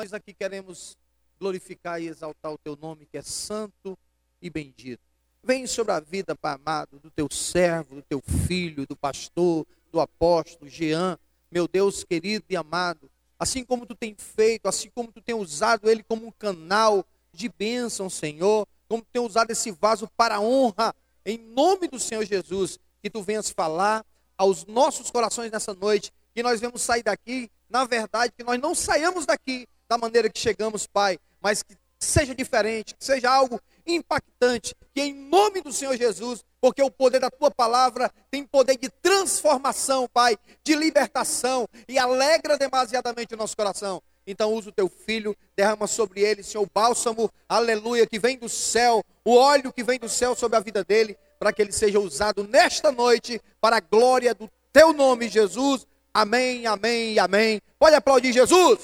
nós aqui queremos glorificar e exaltar o teu nome, que é santo e bendito. Vem sobre a vida, Pai amado, do teu servo, do teu filho, do pastor, do apóstolo, Jean, meu Deus querido e amado. Assim como tu tem feito, assim como tu tem usado ele como um canal de bênção, Senhor, como tu tem usado esse vaso para a honra, em nome do Senhor Jesus, que tu venhas falar aos nossos corações nessa noite, que nós vamos sair daqui, na verdade, que nós não saiamos daqui da maneira que chegamos, Pai, mas que seja diferente, que seja algo impactante, que em nome do Senhor Jesus, porque o poder da tua palavra tem poder de transformação, Pai, de libertação e alegra demasiadamente o nosso coração. Então usa o teu filho, derrama sobre ele, Senhor, o bálsamo, aleluia, que vem do céu, o óleo que vem do céu sobre a vida dele, para que ele seja usado nesta noite para a glória do teu nome, Jesus. Amém, amém amém. Pode aplaudir Jesus.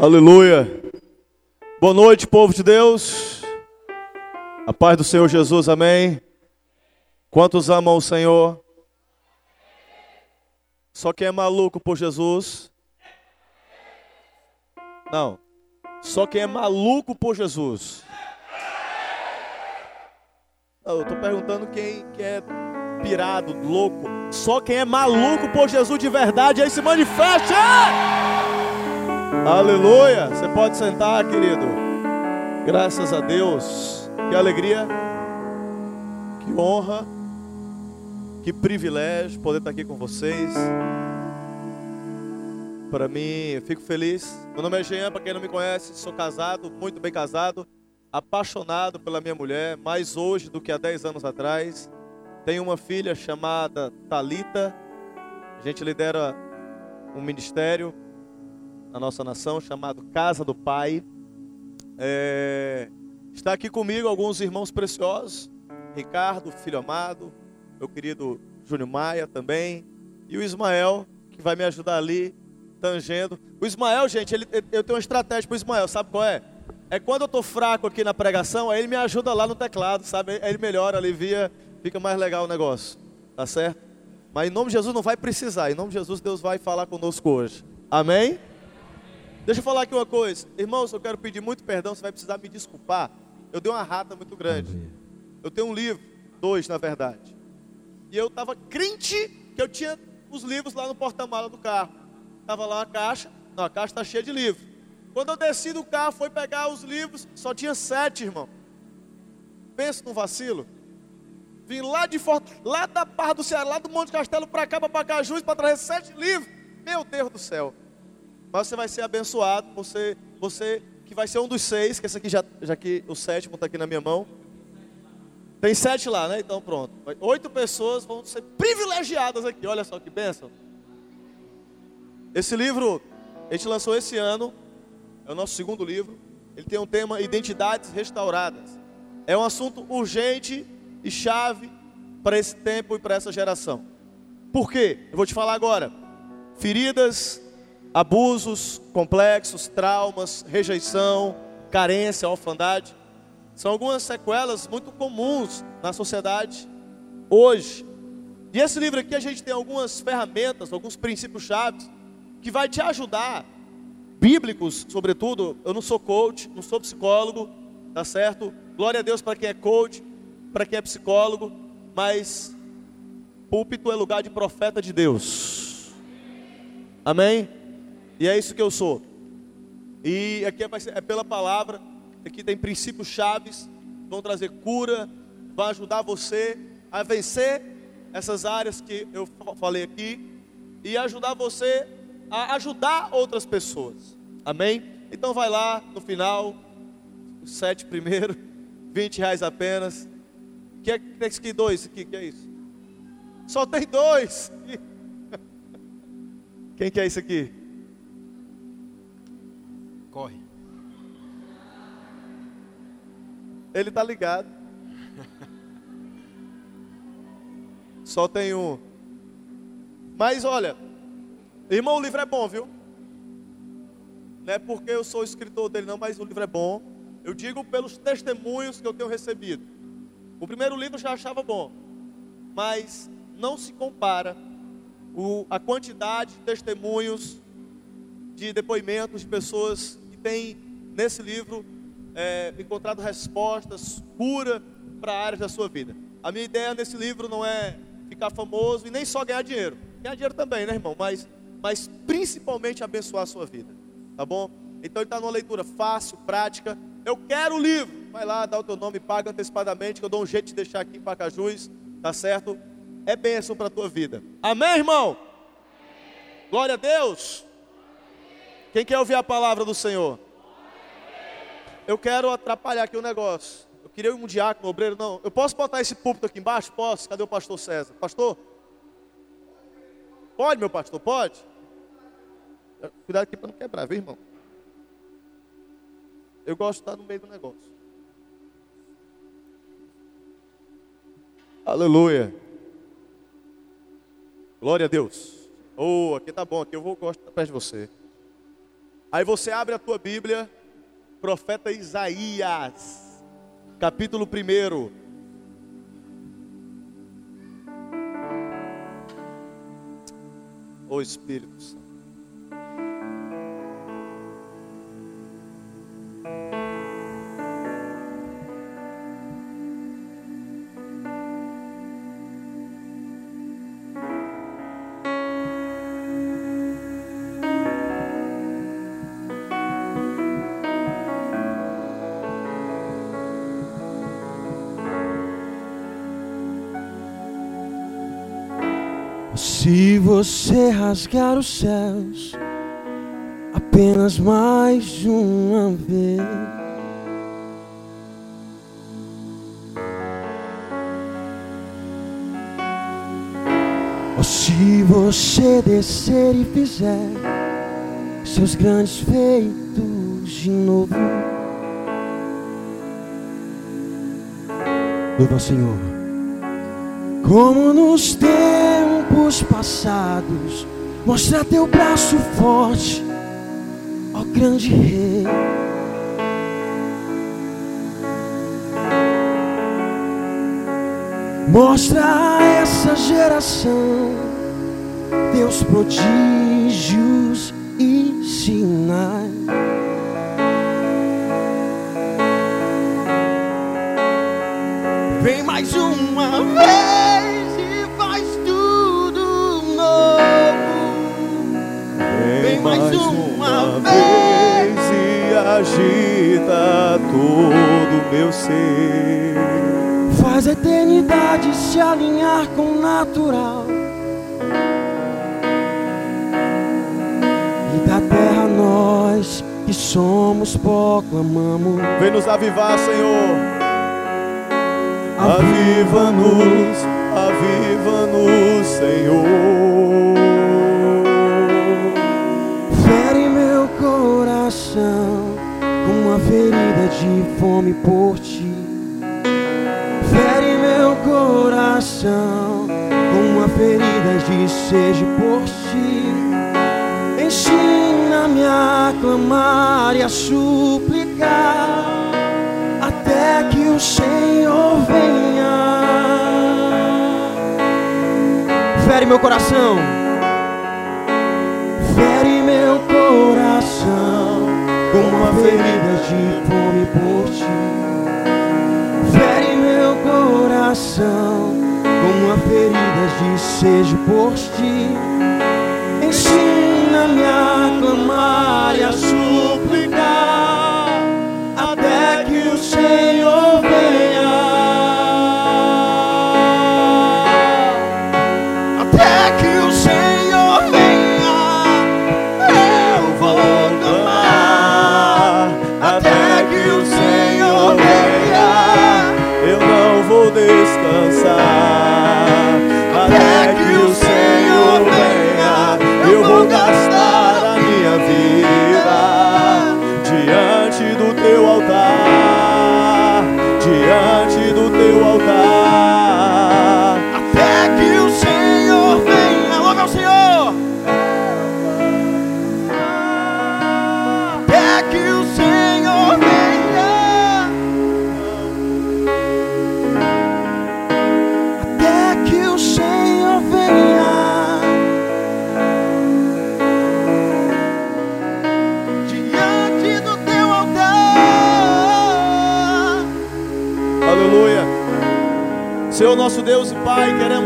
Aleluia. Boa noite, povo de Deus. A paz do Senhor Jesus, amém. Quantos amam o Senhor? Só quem é maluco por Jesus? Não. Só quem é maluco por Jesus. Não, eu estou perguntando quem, quem é pirado, louco. Só quem é maluco por Jesus de verdade aí se manifeste. Aleluia. Você pode sentar, querido. Graças a Deus. Que alegria. Que honra. Que privilégio poder estar aqui com vocês. Para mim, eu fico feliz. Meu nome é Jean, para quem não me conhece, sou casado, muito bem casado, apaixonado pela minha mulher, mais hoje do que há 10 anos atrás. Tenho uma filha chamada Talita. A gente lidera um ministério na nossa nação, chamado Casa do Pai. É, está aqui comigo alguns irmãos preciosos, Ricardo, filho amado, meu querido Júnior Maia também, e o Ismael, que vai me ajudar ali, tangendo. O Ismael, gente, ele, eu tenho uma estratégia para o Ismael, sabe qual é? É quando eu estou fraco aqui na pregação, aí ele me ajuda lá no teclado, sabe? Aí ele melhora, alivia, fica mais legal o negócio, tá certo? Mas em nome de Jesus não vai precisar, em nome de Jesus Deus vai falar conosco hoje. Amém? Deixa eu falar aqui uma coisa. Irmãos, eu quero pedir muito perdão, você vai precisar me desculpar. Eu dei uma rata muito grande. Eu tenho um livro, dois na verdade. E eu estava crente que eu tinha os livros lá no porta-mala do carro. Estava lá a caixa, não, a caixa está cheia de livros. Quando eu desci do carro, foi pegar os livros, só tinha sete, irmão. Pensa no vacilo. Vim lá de Forte, lá da Barra do Ceará, lá do Monte Castelo para cá, para Pacajus, para trazer sete livros. Meu Deus do céu. Mas você vai ser abençoado, você, você que vai ser um dos seis, que esse aqui já, já que o sétimo está aqui na minha mão. Tem sete lá, né? Então pronto. Oito pessoas vão ser privilegiadas aqui. Olha só que bênção. Esse livro, a gente lançou esse ano, é o nosso segundo livro. Ele tem um tema Identidades Restauradas. É um assunto urgente e chave para esse tempo e para essa geração. Por quê? Eu vou te falar agora. Feridas, abusos complexos, traumas, rejeição, carência, orfandade. São algumas sequelas muito comuns na sociedade hoje. E esse livro aqui a gente tem algumas ferramentas, alguns princípios chaves que vai te ajudar, bíblicos, sobretudo. Eu não sou coach, não sou psicólogo, tá certo? Glória a Deus para quem é coach, para quem é psicólogo, mas púlpito é lugar de profeta de Deus. Amém? E é isso que eu sou. E aqui é, é pela palavra, aqui tem princípios chaves, vão trazer cura, vão ajudar você a vencer essas áreas que eu falei aqui e ajudar você a ajudar outras pessoas. Amém? Então vai lá no final, sete primeiro, 20 reais apenas. Que é que que dois aqui? Que é isso? Só tem dois. Quem que é isso aqui? Corre. Ele tá ligado. Só tem um. Mas olha, irmão, o livro é bom, viu? Não é porque eu sou escritor dele, não, mas o livro é bom. Eu digo pelos testemunhos que eu tenho recebido. O primeiro livro eu já achava bom, mas não se compara o, a quantidade de testemunhos, de depoimentos de pessoas têm nesse livro é, encontrado respostas, cura para áreas da sua vida. A minha ideia nesse livro não é ficar famoso e nem só ganhar dinheiro. Ganhar dinheiro também, né, irmão? Mas, mas principalmente abençoar a sua vida. Tá bom? Então ele está numa leitura fácil, prática. Eu quero o livro. Vai lá, dá o teu nome, paga antecipadamente, que eu dou um jeito de deixar aqui em Pacajus, tá certo? É bênção para a tua vida. Amém, irmão? Glória a Deus. Quem quer ouvir a palavra do Senhor? Eu quero atrapalhar aqui o negócio. Eu queria um diácono, um obreiro, não. Eu posso botar esse púlpito aqui embaixo? Posso? Cadê o pastor César? Pastor? Pode, meu pastor, pode? Cuidado aqui para não quebrar, viu, irmão? Eu gosto de estar no meio do negócio. Aleluia. Glória a Deus. Oh, aqui tá bom, aqui eu vou gosto perto de você. Aí você abre a tua Bíblia, profeta Isaías, capítulo 1. O Espírito Santo. Você rasgar os céus apenas mais uma vez, ou se você descer e fizer seus grandes feitos de novo, louva Senhor, como nos tempos passados, mostra teu braço forte, ó grande rei. Mostra a essa geração teus prodígios e sinais. Vem mais uma vez mais uma vez e agita todo o meu ser. Faz a eternidade se alinhar com o natural. E da terra nós que somos pó clamamos. Vem nos avivar, Senhor. Aviva-nos, aviva-nos, Senhor. Ferida de fome por ti. Fere meu coração com uma ferida de sede por ti. Ensina-me a clamar e a suplicar até que o Senhor venha. Fere meu coração. Fere meu coração com uma ferida de fome por ti. Fere meu coração com uma ferida de sede por ti. Ensina-me a clamar e a suplicar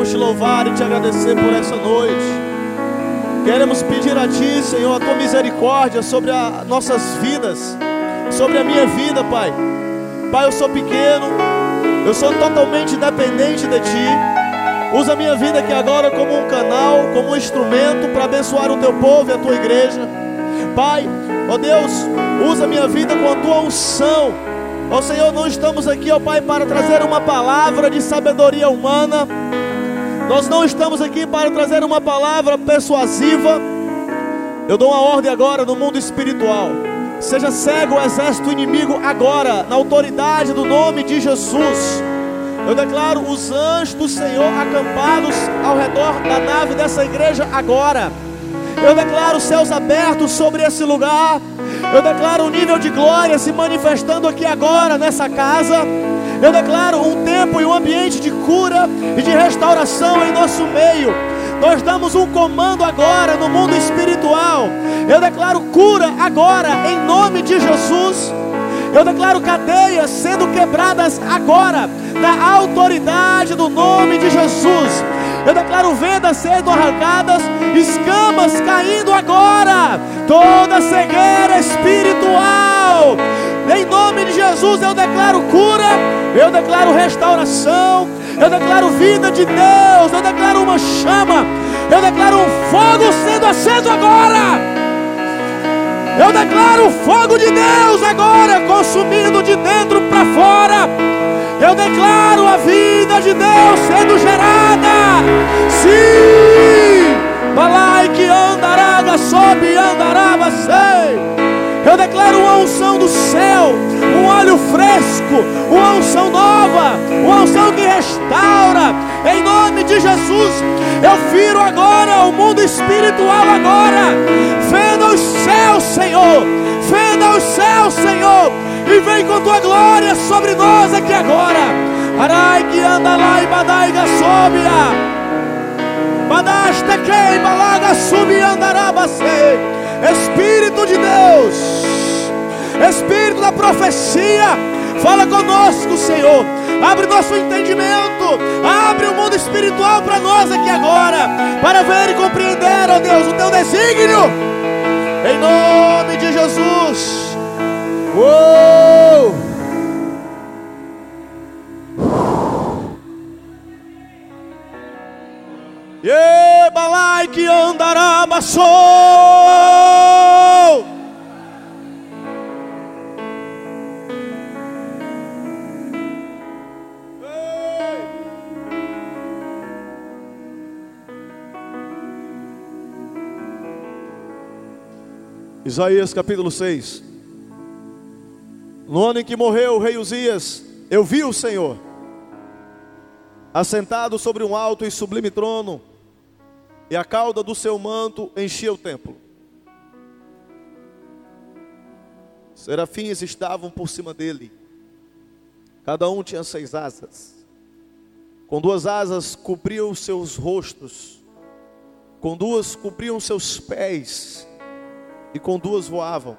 queremos te louvar e te agradecer por essa noite. Queremos pedir a Ti, Senhor, a Tua misericórdia sobre as nossas vidas, sobre a minha vida, Pai. Pai, eu sou pequeno, eu sou totalmente dependente de Ti. Usa a minha vida aqui agora como um canal, como um instrumento para abençoar o Teu povo e a Tua igreja. Pai, ó Deus, usa a minha vida com a Tua unção Ó Senhor, não estamos aqui, ó Pai, para trazer uma palavra de sabedoria humana. Nós não estamos aqui para trazer uma palavra persuasiva. Eu dou uma ordem agora no mundo espiritual. Seja cego o exército inimigo agora, na autoridade do nome de Jesus. Eu declaro os anjos do Senhor acampados ao redor da nave dessa igreja agora. Eu declaro os céus abertos sobre esse lugar. Eu declaro um nível de glória se manifestando aqui agora nessa casa. Eu declaro um tempo e um ambiente de cura e de restauração em nosso meio. Nós damos um comando agora no mundo espiritual. Eu declaro cura agora em nome de Jesus. Eu declaro cadeias sendo quebradas agora, na autoridade do nome de Jesus. Eu declaro vendas sendo arrancadas, escamas caindo agora, toda cegueira espiritual. Em nome de Jesus eu declaro cura, eu declaro restauração, eu declaro vida de Deus, eu declaro uma chama, eu declaro um fogo sendo aceso agora. Eu declaro o fogo de Deus agora, consumindo de dentro para fora. Eu declaro a vida de Deus sendo gerada. Sim! Balai que andaraga, sobe andarava, sei. Eu declaro uma unção do céu, um óleo fresco, uma unção nova, uma unção que restaura. Em nome de Jesus, eu viro agora o mundo espiritual agora. Fenda os céus, Senhor. Fenda os céus, Senhor e vem com tua glória sobre nós aqui agora. Arai que anda lá e badaiga sobia. Badasta quem balaga subi andarabase. Espírito de Deus, Espírito da profecia, fala conosco, Senhor. Abre nosso entendimento, abre o mundo espiritual para nós aqui agora, para ver e compreender, ó Deus, o teu desígnio. Em nome de Jesus. Uou! E balai que andará passou. Isaías capítulo 6. No ano em que morreu o rei Uzias, eu vi o Senhor, assentado sobre um alto e sublime trono, e a cauda do seu manto enchia o templo. Serafins estavam por cima dele, cada um tinha seis asas, com duas asas cobriam seus rostos, com duas cobriam seus pés, e com duas voavam.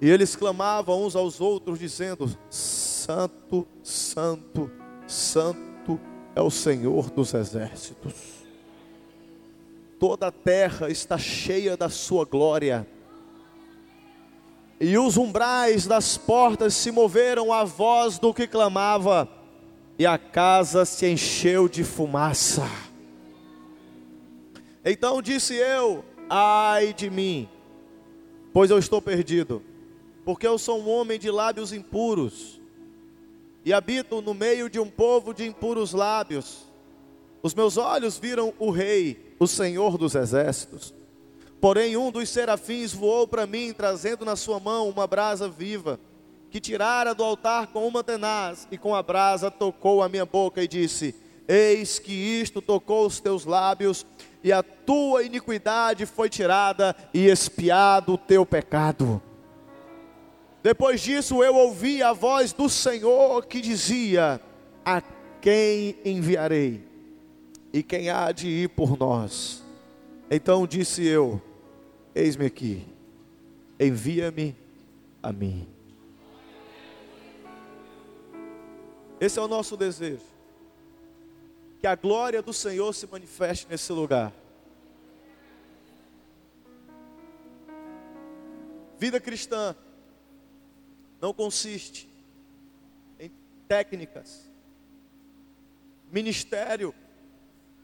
E eles clamavam uns aos outros, dizendo: Santo, Santo, Santo é o Senhor dos exércitos. Toda a terra está cheia da sua glória. E os umbrais das portas se moveram à voz do que clamava, e a casa se encheu de fumaça. Então disse eu: Ai de mim, pois eu estou perdido porque eu sou um homem de lábios impuros e habito no meio de um povo de impuros lábios. Os meus olhos viram o Rei, o Senhor dos exércitos. Porém, um dos serafins voou para mim, trazendo na sua mão uma brasa viva, que tirara do altar com uma tenaz, e com a brasa tocou a minha boca e disse: Eis que isto tocou os teus lábios, e a tua iniquidade foi tirada, e expiado o teu pecado. Depois disso eu ouvi a voz do Senhor que dizia: A quem enviarei? E quem há de ir por nós? Então disse eu: Eis-me aqui, envia-me a mim. Esse é o nosso desejo. Que a glória do Senhor se manifeste nesse lugar. Vida cristã não consiste em técnicas. Ministério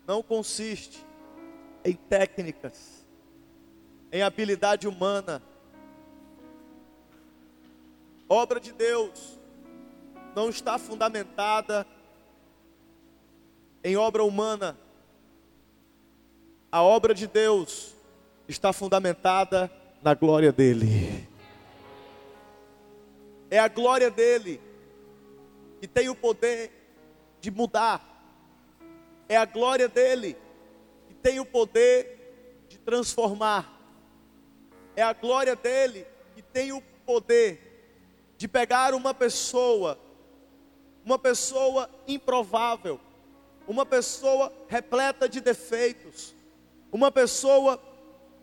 não consiste em técnicas, em habilidade humana. Obra de Deus não está fundamentada em obra humana. A obra de Deus está fundamentada na glória dEle. É a glória dEle que tem o poder de mudar. É a glória dEle que tem o poder de transformar. É a glória dEle que tem o poder de pegar uma pessoa, uma pessoa improvável, uma pessoa repleta de defeitos, uma pessoa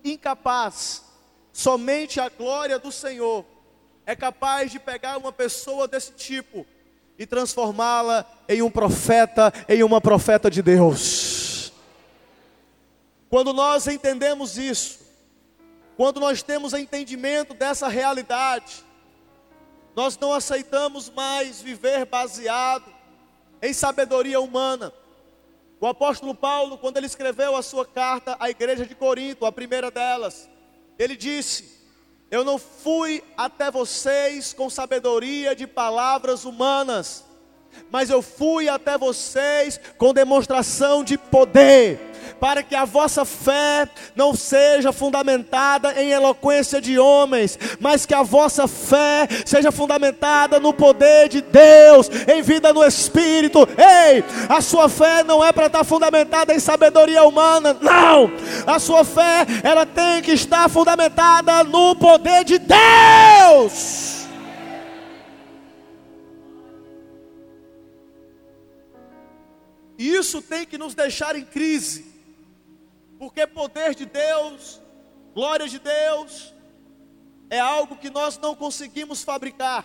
incapaz, somente a glória do Senhor é capaz de pegar uma pessoa desse tipo e transformá-la em um profeta, em uma profeta de Deus. Quando nós entendemos isso, quando nós temos entendimento dessa realidade, nós não aceitamos mais viver baseado em sabedoria humana. O apóstolo Paulo, quando ele escreveu a sua carta à igreja de Corinto, a primeira delas, ele disse: Eu não fui até vocês com sabedoria de palavras humanas, mas eu fui até vocês com demonstração de poder para que a vossa fé não seja fundamentada em eloquência de homens, mas que a vossa fé seja fundamentada no poder de Deus, em vida no Espírito. Ei, a sua fé não é para estar fundamentada em sabedoria humana, não. A sua fé, ela tem que estar fundamentada no poder de Deus. E isso tem que nos deixar em crise. Porque poder de Deus, glória de Deus, é algo que nós não conseguimos fabricar.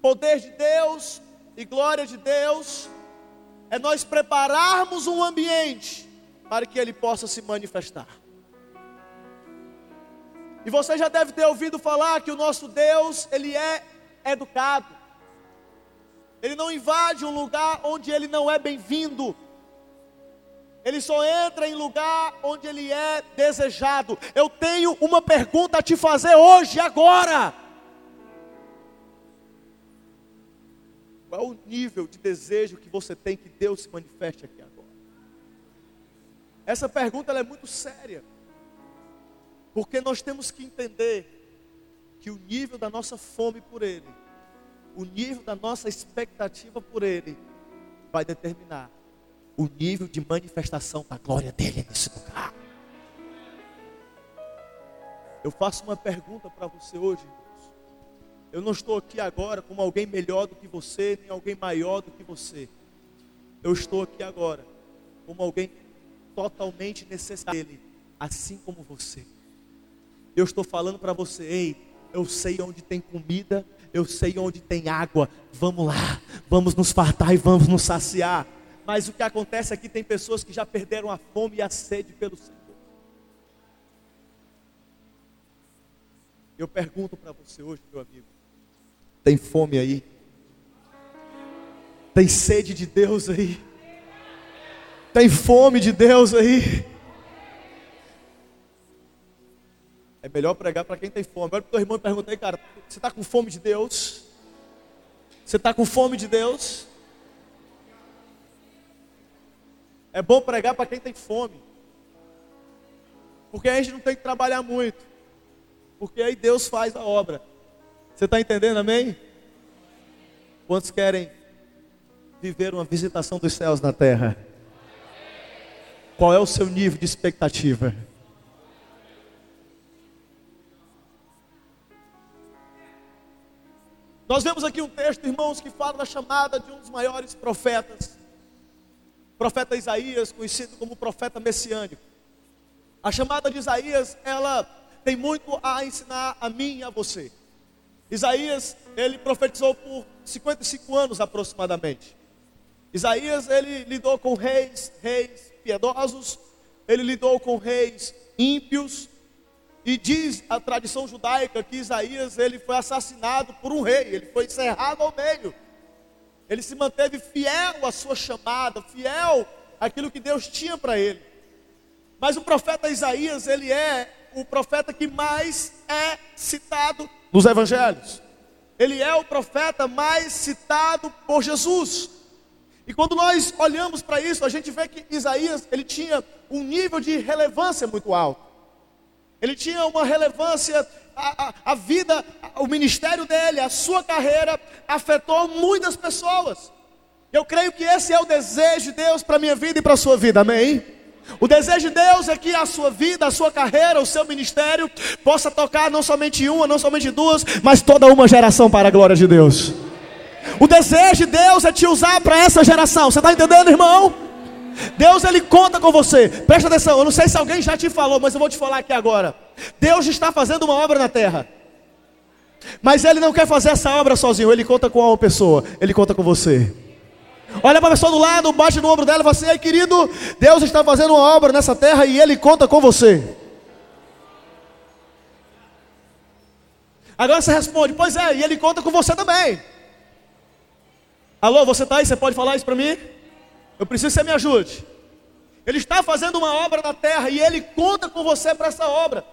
Poder de Deus e glória de Deus é nós prepararmos um ambiente para que ele possa se manifestar. E você já deve ter ouvido falar que o nosso Deus, ele é educado. Ele não invade um lugar onde ele não é bem-vindo. Ele só entra em lugar onde ele é desejado. Eu tenho uma pergunta a te fazer hoje, agora. Qual é o nível de desejo que você tem que Deus se manifeste aqui agora? Essa pergunta é muito séria. Porque nós temos que entender que o nível da nossa fome por Ele, o nível da nossa expectativa por Ele, vai determinar o nível de manifestação da glória dele nesse lugar. Eu faço uma pergunta para você hoje. Eu não estou aqui agora como alguém melhor do que você, nem alguém maior do que você. Eu estou aqui agora como alguém totalmente necessário dele, assim como você. Eu estou falando para você, ei, eu sei onde tem comida, eu sei onde tem água. Vamos lá, vamos nos fartar e vamos nos saciar. Mas o que acontece aqui é tem pessoas que já perderam a fome e a sede pelo Senhor. Eu pergunto para você hoje, meu amigo: tem fome aí? Tem sede de Deus aí? Tem fome de Deus aí? É melhor pregar para quem tem fome. Agora para o teu irmão perguntei, cara, você está com fome de Deus? Você está com fome de Deus? É bom pregar para quem tem fome. Porque a gente não tem que trabalhar muito. Porque aí Deus faz a obra. Você está entendendo, amém? Quantos querem viver uma visitação dos céus na terra? Qual é o seu nível de expectativa? Nós vemos aqui um texto, irmãos, que fala da chamada de um dos maiores profetas profeta Isaías, conhecido como profeta messiânico. A chamada de Isaías, ela tem muito a ensinar a mim e a você. Isaías, ele profetizou por 55 anos aproximadamente. Isaías ele lidou com reis, reis piedosos, ele lidou com reis ímpios, e diz a tradição judaica que Isaías ele foi assassinado por um rei, ele foi encerrado ao meio. Ele se manteve fiel à sua chamada, fiel àquilo que Deus tinha para ele. Mas o profeta Isaías, ele é o profeta que mais é citado nos evangelhos. Ele é o profeta mais citado por Jesus. E quando nós olhamos para isso, a gente vê que Isaías, ele tinha um nível de relevância muito alto. Ele tinha uma relevância, a, a, a vida, o ministério dele, a sua carreira afetou muitas pessoas. Eu creio que esse é o desejo de Deus para a minha vida e para a sua vida, amém? O desejo de Deus é que a sua vida, a sua carreira, o seu ministério possa tocar não somente uma, não somente duas, mas toda uma geração para a glória de Deus. O desejo de Deus é te usar para essa geração. Você está entendendo, irmão? Deus ele conta com você. Presta atenção. Eu não sei se alguém já te falou, mas eu vou te falar aqui agora. Deus está fazendo uma obra na terra. Mas ele não quer fazer essa obra sozinho. Ele conta com uma pessoa. Ele conta com você. Olha para a pessoa do lado, bate no ombro dela e fala assim: Ei, querido, Deus está fazendo uma obra nessa terra e Ele conta com você. Agora você responde: Pois é, e Ele conta com você também. Alô, você está aí? Você pode falar isso para mim? Eu preciso que você me ajude. Ele está fazendo uma obra na terra e Ele conta com você para essa obra.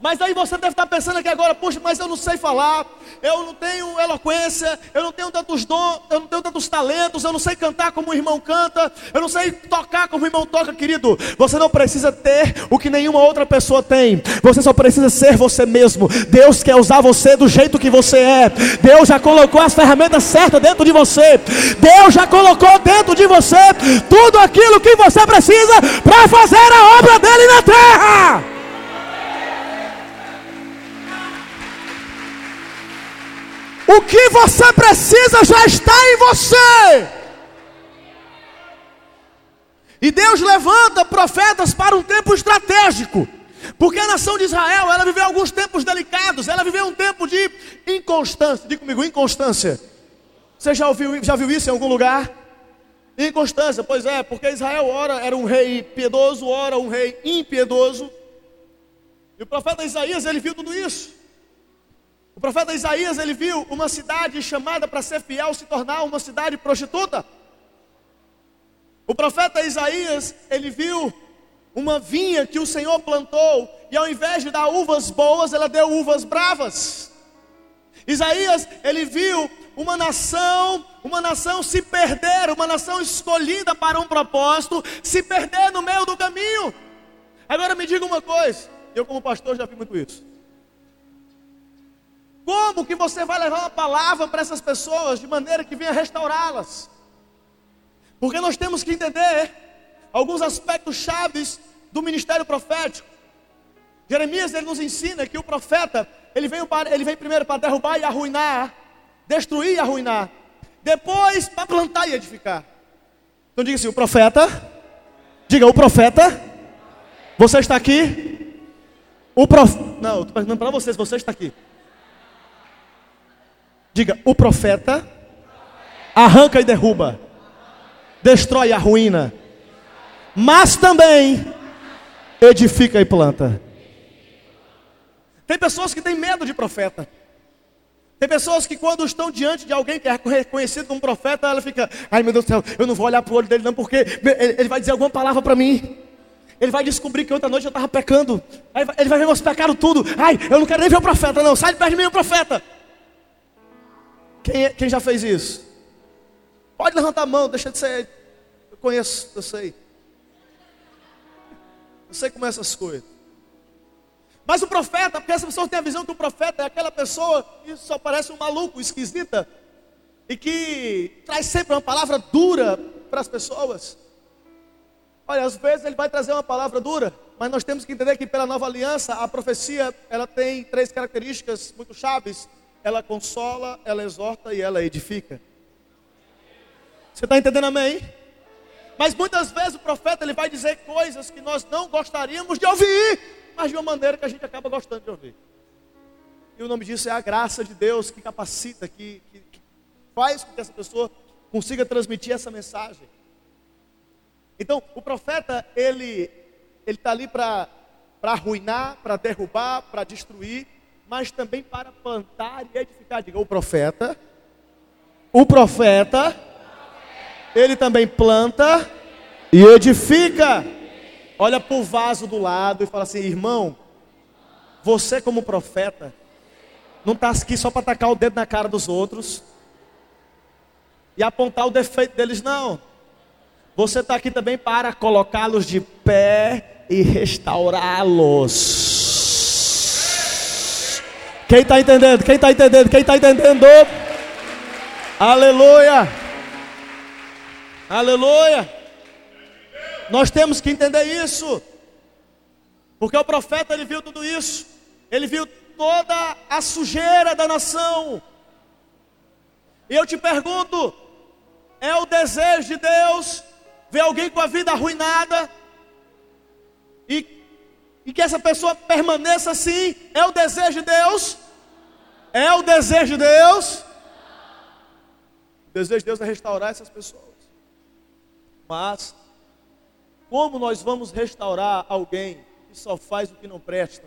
Mas aí você deve estar pensando aqui agora, puxa, mas eu não sei falar, eu não tenho eloquência, eu não tenho tantos dons, eu não tenho tantos talentos, eu não sei cantar como o irmão canta, eu não sei tocar como o irmão toca, querido. Você não precisa ter o que nenhuma outra pessoa tem. Você só precisa ser você mesmo. Deus quer usar você do jeito que você é. Deus já colocou as ferramentas certas dentro de você. Deus já colocou dentro de você tudo aquilo que você precisa para fazer a obra dele na terra. O que você precisa já está em você. E Deus levanta profetas para um tempo estratégico. Porque a nação de Israel, ela viveu alguns tempos delicados, ela viveu um tempo de inconstância. Diga comigo, inconstância. Você já ouviu, já viu isso em algum lugar? Inconstância, pois é, porque Israel ora era um rei piedoso, ora um rei impiedoso. E o profeta Isaías, ele viu tudo isso. O profeta Isaías, ele viu uma cidade chamada para ser fiel se tornar uma cidade prostituta. O profeta Isaías, ele viu uma vinha que o Senhor plantou e ao invés de dar uvas boas, ela deu uvas bravas. Isaías, ele viu uma nação, uma nação se perder, uma nação escolhida para um propósito, se perder no meio do caminho. Agora me diga uma coisa, eu como pastor já vi muito isso. Como que você vai levar uma palavra para essas pessoas de maneira que venha restaurá-las? Porque nós temos que entender alguns aspectos chaves do ministério profético. Jeremias ele nos ensina que o profeta ele vem, ele primeiro para derrubar e arruinar, destruir e arruinar, depois para plantar e edificar. Então diga assim: o profeta, diga o profeta, você está aqui? O prof... Não, estou perguntando para vocês, você está aqui. Diga, o profeta arranca e derruba, destrói e arruína, mas também edifica e planta. Tem pessoas que têm medo de profeta. Tem pessoas que quando estão diante de alguém que é reconhecido como profeta, ela fica, ai meu Deus do céu, eu não vou olhar para o olho dele não, porque ele vai dizer alguma palavra para mim. Ele vai descobrir que outra noite eu estava pecando. Ele vai ver meus pecados tudo. Ai, eu não quero nem ver o profeta, não. Sai de perto de mim, o profeta. Quem, é, quem já fez isso? Pode levantar a mão, deixa de ser. Eu conheço, eu sei. Eu sei como é essas coisas. Mas o profeta, porque essa pessoa tem a visão que o profeta é aquela pessoa que só parece um maluco, esquisita, e que traz sempre uma palavra dura para as pessoas. Olha, às vezes ele vai trazer uma palavra dura, mas nós temos que entender que pela nova aliança, a profecia, ela tem três características muito chaves ela consola, ela exorta e ela edifica. Você está entendendo, amém? Mas muitas vezes o profeta ele vai dizer coisas que nós não gostaríamos de ouvir, mas de uma maneira que a gente acaba gostando de ouvir. E o nome disso é a graça de Deus que capacita, que, que, que faz com que essa pessoa consiga transmitir essa mensagem. Então, o profeta, ele ele está ali para arruinar, para derrubar, para destruir, mas também para plantar e edificar. Diga, o profeta, o profeta, ele também planta e edifica. Olha para o vaso do lado e fala assim, irmão, você como profeta, não está aqui só para tacar o dedo na cara dos outros e apontar o defeito deles, não. Você está aqui também para colocá-los de pé e restaurá-los. Quem está entendendo? Quem está entendendo? Quem está entendendo? Aleluia! Aleluia! Nós temos que entender isso. Porque o profeta ele viu tudo isso. Ele viu toda a sujeira da nação. E eu te pergunto: é o desejo de Deus ver alguém com a vida arruinada e, e que essa pessoa permaneça assim? É o desejo de Deus? É o desejo de Deus? O desejo de Deus é restaurar essas pessoas. Mas, como nós vamos restaurar alguém que só faz o que não presta?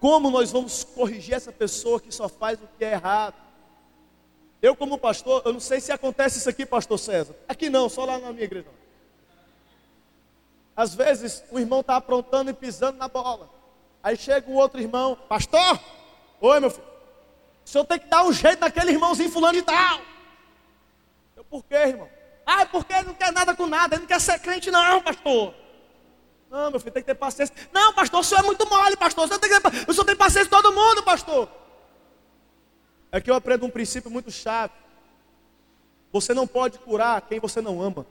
Como nós vamos corrigir essa pessoa que só faz o que é errado? Eu, como pastor, eu não sei se acontece isso aqui, pastor César. Aqui não, só lá na minha igreja. Às vezes, o irmão está aprontando e pisando na bola. Aí chega o outro irmão, pastor, oi meu filho, o senhor tem que dar um jeito naquele irmãozinho fulano de tal. Eu, por quê, irmão? Ah, é porque ele não quer nada com nada, ele não quer ser crente não, pastor. Não, meu filho, tem que ter paciência. Não, pastor, o senhor é muito mole, pastor. O senhor tem, que o senhor tem paciência com todo mundo, pastor. É que eu aprendo um princípio muito chato. Você não pode curar quem você não ama.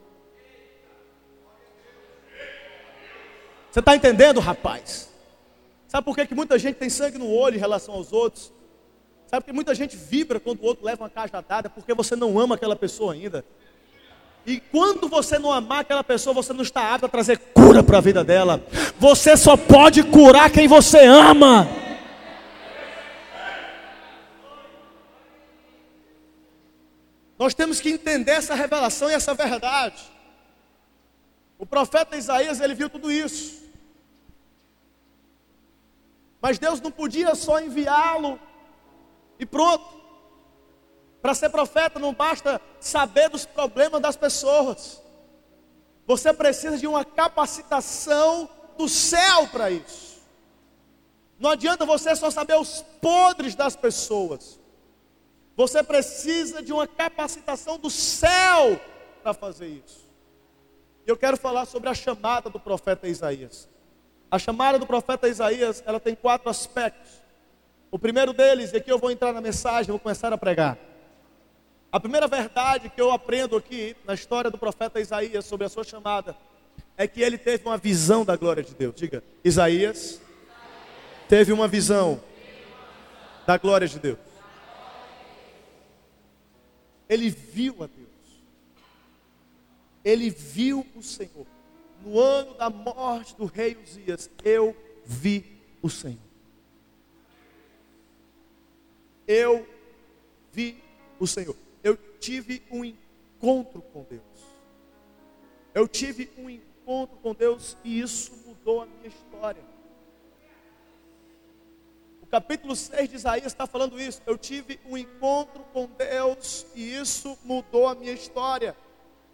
Você está entendendo, rapaz? Sabe por que, que muita gente tem sangue no olho em relação aos outros? Sabe por que muita gente vibra quando o outro leva uma cajadada? Porque você não ama aquela pessoa ainda. E quando você não amar aquela pessoa, você não está apto a trazer cura para a vida dela. Você só pode curar quem você ama. Nós temos que entender essa revelação e essa verdade. O profeta Isaías, ele viu tudo isso. Mas Deus não podia só enviá-lo e pronto. Para ser profeta não basta saber dos problemas das pessoas. Você precisa de uma capacitação do céu para isso. Não adianta você só saber os podres das pessoas. Você precisa de uma capacitação do céu para fazer isso. Eu quero falar sobre a chamada do profeta Isaías. A chamada do profeta Isaías, ela tem quatro aspectos. O primeiro deles, e aqui eu vou entrar na mensagem, vou começar a pregar. A primeira verdade que eu aprendo aqui na história do profeta Isaías sobre a sua chamada é que ele teve uma visão da glória de Deus. Diga, Isaías teve uma visão da glória de Deus. Ele viu a Deus. Ele viu o Senhor. No ano da morte do rei Uzias, eu vi o Senhor. Eu vi o Senhor eu tive um encontro com Deus. Eu tive um encontro com Deus e isso mudou a minha história. O capítulo 6 de Isaías está falando isso. Eu tive um encontro com Deus e isso mudou a minha história.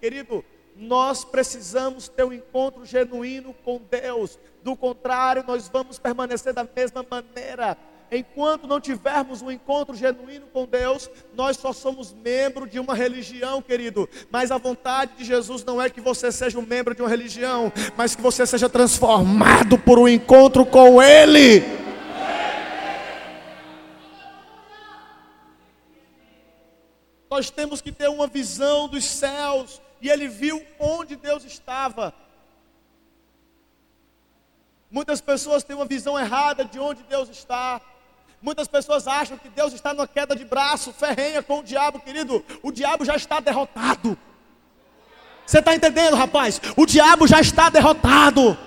Querido, nós precisamos ter um encontro genuíno com Deus. Do contrário, nós vamos permanecer da mesma maneira enquanto não tivermos um encontro genuíno com Deus, nós só somos membro de uma religião, querido. Mas a vontade de Jesus não é que você seja um membro de uma religião, mas que você seja transformado por um encontro com Ele. Nós temos que ter uma visão dos céus, e ele viu onde Deus estava. Muitas pessoas têm uma visão errada de onde Deus está. Muitas pessoas acham que Deus está numa queda de braço, ferrenha com o diabo, querido. O diabo já está derrotado. Você está entendendo, rapaz? O diabo já está derrotado.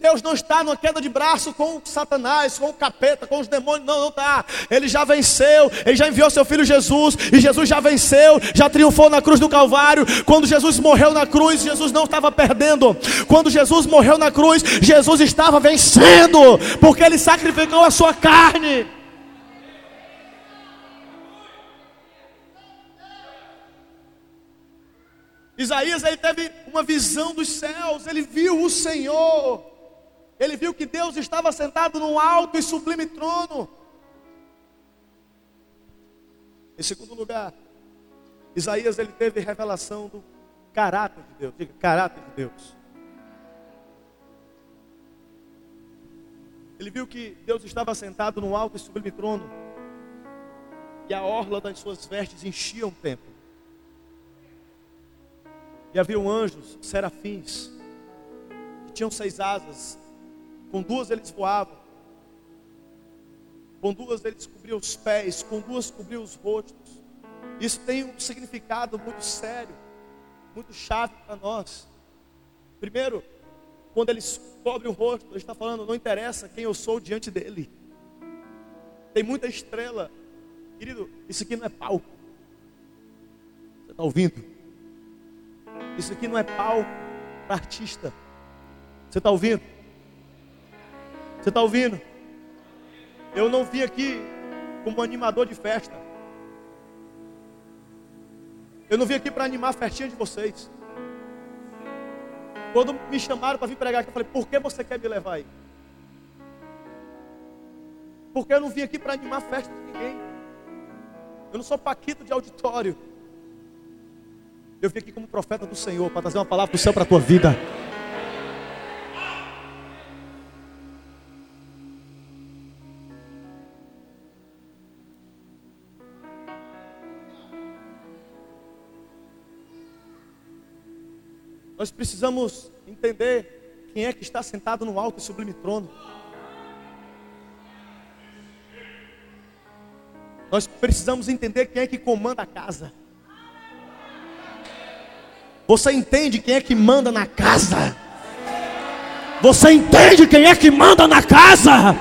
Deus não está numa queda de braço com Satanás, com o capeta, com os demônios, não, não está. Ele já venceu, ele já enviou seu filho Jesus, e Jesus já venceu, já triunfou na cruz do Calvário. Quando Jesus morreu na cruz, Jesus não estava perdendo. Quando Jesus morreu na cruz, Jesus estava vencendo, porque ele sacrificou a sua carne. Isaías ele teve uma visão dos céus, ele viu o Senhor. Ele viu que Deus estava sentado num alto e sublime trono. Em segundo lugar, Isaías ele teve revelação do caráter de Deus. Diga, caráter de Deus. Ele viu que Deus estava sentado num alto e sublime trono. E a orla das suas vestes enchia o templo. E haviam anjos, serafins, que tinham seis asas, com duas eles voavam, com duas eles cobriam os pés, com duas cobriam os rostos. Isso tem um significado muito sério, muito chave para nós. Primeiro, quando eles cobrem o rosto, ele está falando, não interessa quem eu sou diante dele. Tem muita estrela. Querido, isso aqui não é palco. Você está ouvindo? Isso aqui não é pau para artista. Você está ouvindo? Você está ouvindo? Eu não vim aqui como animador de festa. Eu não vim aqui para animar a festinha de vocês. Quando me chamaram para vir pregar aqui, eu falei: por que você quer me levar aí? Porque eu não vim aqui para animar a festa de ninguém. Eu não sou paquito de auditório. Eu vim aqui como profeta do Senhor para trazer uma palavra do céu para a tua vida. Nós precisamos entender quem é que está sentado no alto e sublime trono. Nós precisamos entender quem é que comanda a casa. Você entende quem é que manda na casa? Você entende quem é que manda na casa?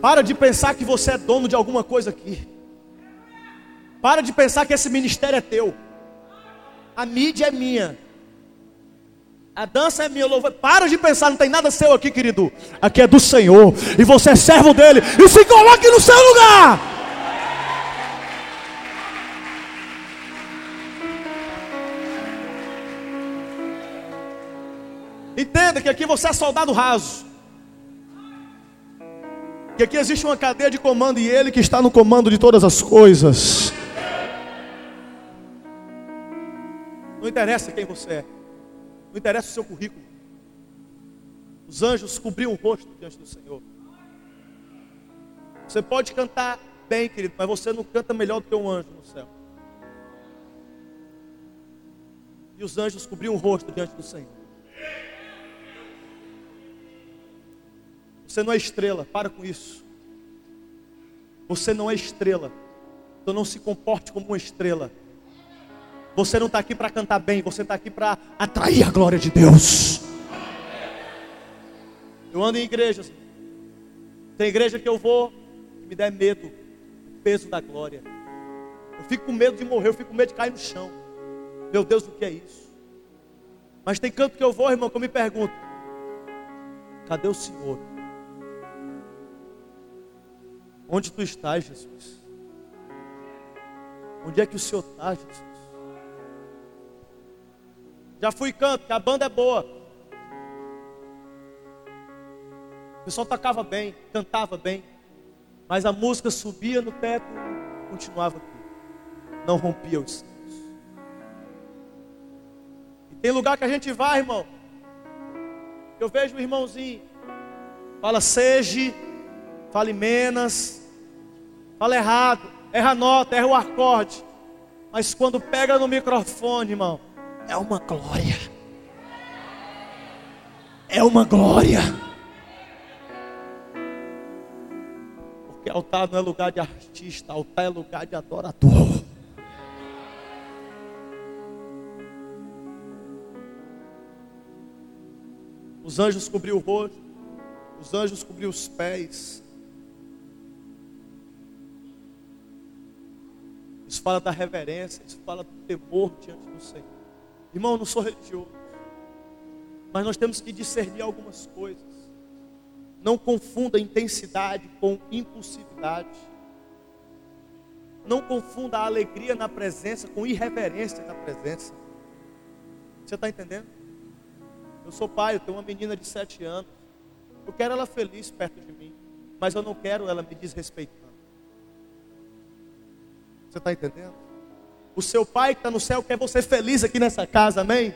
Para de pensar que você é dono de alguma coisa aqui. Para de pensar que esse ministério é teu. A mídia é minha. A dança é minha, louvor. Para de pensar, não tem nada seu aqui, querido. Aqui é do Senhor. E você é servo dele. E se coloque no seu lugar. Entenda que aqui você é soldado raso. Que aqui existe uma cadeia de comando e Ele que está no comando de todas as coisas. Não interessa quem você é, não interessa o seu currículo. Os anjos cobriam o rosto diante do Senhor. Você pode cantar bem, querido, mas você não canta melhor do que um anjo no céu. E os anjos cobriam o rosto diante do Senhor. Você não é estrela, para com isso. Você não é estrela. Então não se comporte como uma estrela. Você não está aqui para cantar bem, você está aqui para atrair a glória de Deus. Eu ando em igrejas. Tem igreja que eu vou que me dá medo, o peso da glória. Eu fico com medo de morrer, eu fico com medo de cair no chão. Meu Deus, o que é isso? Mas tem canto que eu vou, irmão, que eu me pergunto: cadê o Senhor? Onde tu estás, Jesus? Onde é que o Senhor está, Jesus? Já fui canto, que a banda é boa. O pessoal tocava bem, cantava bem. Mas a música subia no teto e continuava aqui. Não rompia os céus. E tem lugar que a gente vai, irmão. Eu vejo o irmãozinho. Fala, seja, fale menos fala errado, erra nota, erra o acorde. Mas quando pega no microfone, irmão, é uma glória. É uma glória. Porque altar não é lugar de artista, altar é lugar de adorador. Os anjos cobriu o rosto, os anjos cobriu os pés. Isso fala da reverência, isso fala do temor diante do Senhor. Irmão, eu não sou religioso, mas nós temos que discernir algumas coisas. Não confunda intensidade com impulsividade. Não confunda a alegria na presença com irreverência na presença. Você está entendendo? Eu sou pai, eu tenho uma menina de sete anos. Eu quero ela feliz perto de mim, mas eu não quero ela me desrespeitando. Você está entendendo? O seu pai que está no céu quer você feliz aqui nessa casa, amém?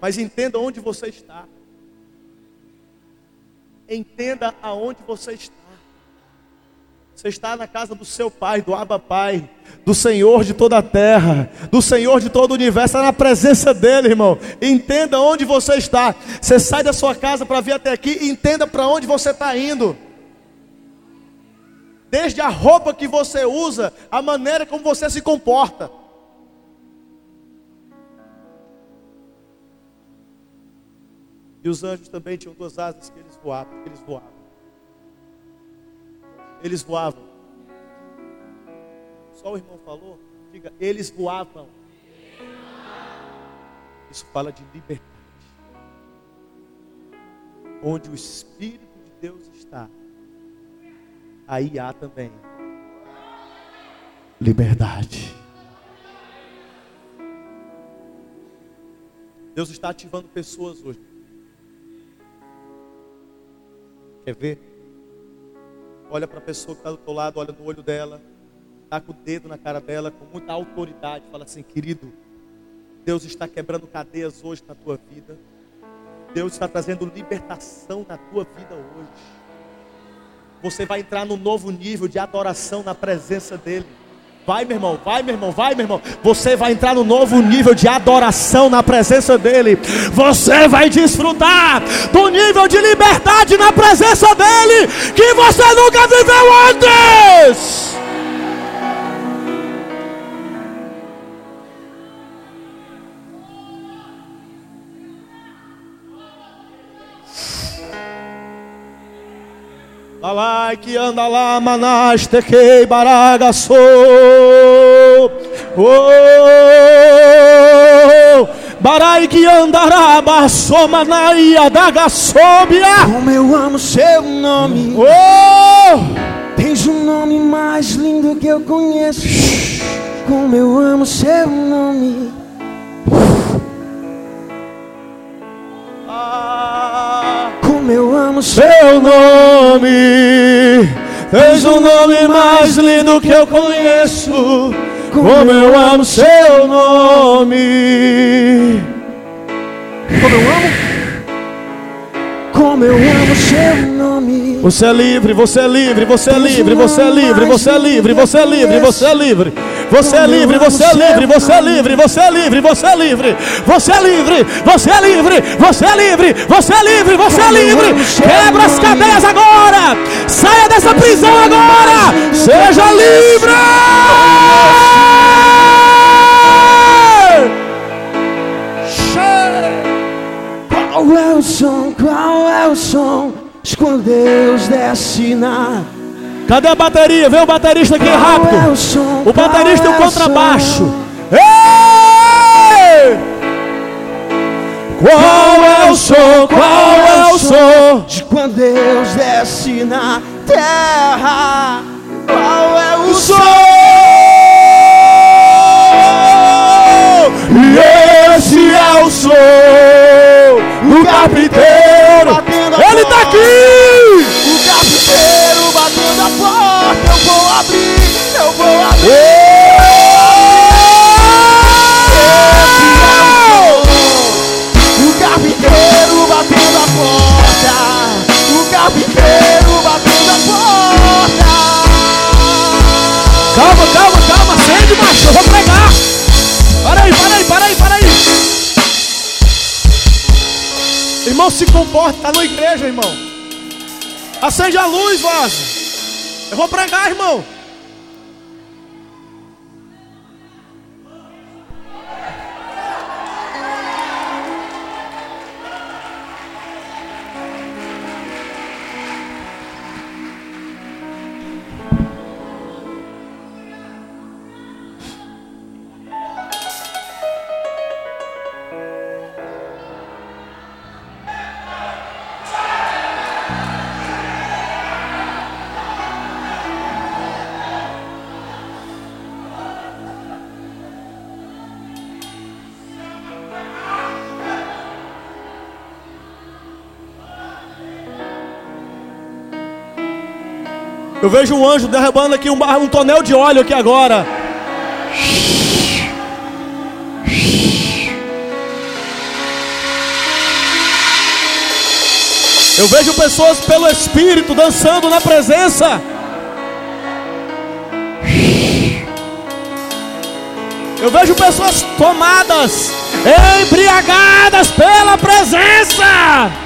Mas entenda onde você está. Entenda aonde você está. Você está na casa do seu pai, do Abba Pai, do Senhor de toda a terra, do Senhor de todo o universo, está na presença dele, irmão. Entenda onde você está. Você sai da sua casa para vir até aqui, entenda para onde você está indo. Desde a roupa que você usa, a maneira como você se comporta. E os anjos também tinham duas asas que eles voavam, eles voavam eles voavam. Só o irmão falou, diga, eles voavam. Isso fala de liberdade. Onde o Espírito de Deus está, aí há também liberdade. Deus está ativando pessoas hoje. Quer ver? olha para a pessoa que está do teu lado, olha no olho dela, está com o dedo na cara dela, com muita autoridade, fala assim, querido, Deus está quebrando cadeias hoje na tua vida. Deus está trazendo libertação na tua vida hoje. Você vai entrar no novo nível de adoração na presença dEle. Vai, meu irmão, vai, meu irmão, vai, meu irmão. Você vai entrar no novo nível de adoração na presença dEle. Você vai desfrutar do nível de liberdade na presença dEle que você nunca viveu antes. Que anda lá, manaste que baragaço. Oh, barai que andará, baçoma naia da gaçóbia. Como eu amo seu nome. Oh, Tens um nome mais lindo que eu conheço. Como eu amo seu nome. Amo seu nome. Tens um nome mais lindo que eu conheço. Como eu amo seu nome. Como eu amo. Como eu amo seu nome. Você é livre, você é livre, você é livre, você é livre, você é livre, você é livre, você é livre. Você é livre, você é livre, você é livre, você é livre, você é livre. Você é livre, você é livre, você é livre, você é livre, você é livre. Quebra as cadeias agora. Saia dessa prisão agora. Seja livre. Qual é o som? Qual é o som? Quando Deus desce na. Cadê a bateria? Vem o baterista aqui é rápido. o som? O baterista e o é contrabaixo. som? Ei! Qual é o som? Qual é o som? De quando Deus desce na terra. Qual é o O som? E esse é o som do carpinteiro. Calma, acende, macho, eu vou pregar. Para aí, para aí, para aí, para aí. Irmão, se comporta, tá na igreja, irmão. Acende a luz, vaso. Eu vou pregar, irmão. Eu vejo um anjo derrubando aqui um, um tonel de óleo aqui agora. Eu vejo pessoas pelo Espírito dançando na presença. Eu vejo pessoas tomadas, embriagadas pela presença.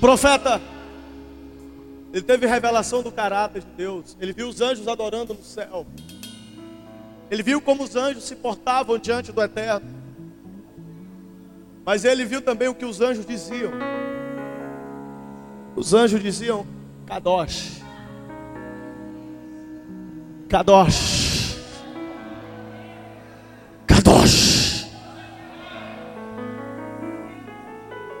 Profeta, ele teve revelação do caráter de Deus. Ele viu os anjos adorando no céu. Ele viu como os anjos se portavam diante do Eterno. Mas ele viu também o que os anjos diziam. Os anjos diziam: Kadosh. Kadosh.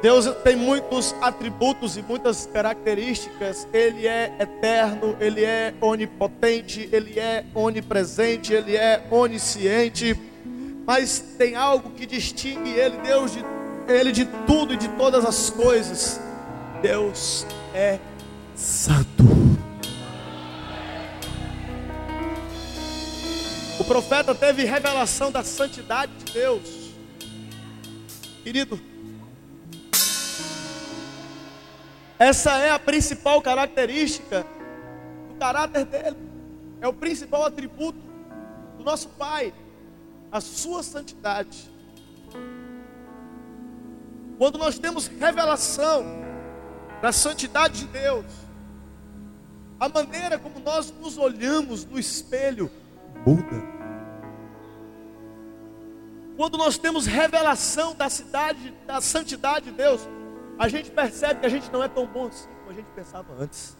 Deus tem muitos atributos e muitas características. Ele é eterno, ele é onipotente, ele é onipresente, ele é onisciente. Mas tem algo que distingue ele, Deus de ele de tudo e de todas as coisas. Deus é santo. O profeta teve revelação da santidade de Deus. Querido, Essa é a principal característica do caráter dele. É o principal atributo do nosso Pai, a sua santidade. Quando nós temos revelação da santidade de Deus, a maneira como nós nos olhamos no espelho muda. Quando nós temos revelação da cidade, da santidade de Deus, a gente percebe que a gente não é tão bom assim como a gente pensava antes.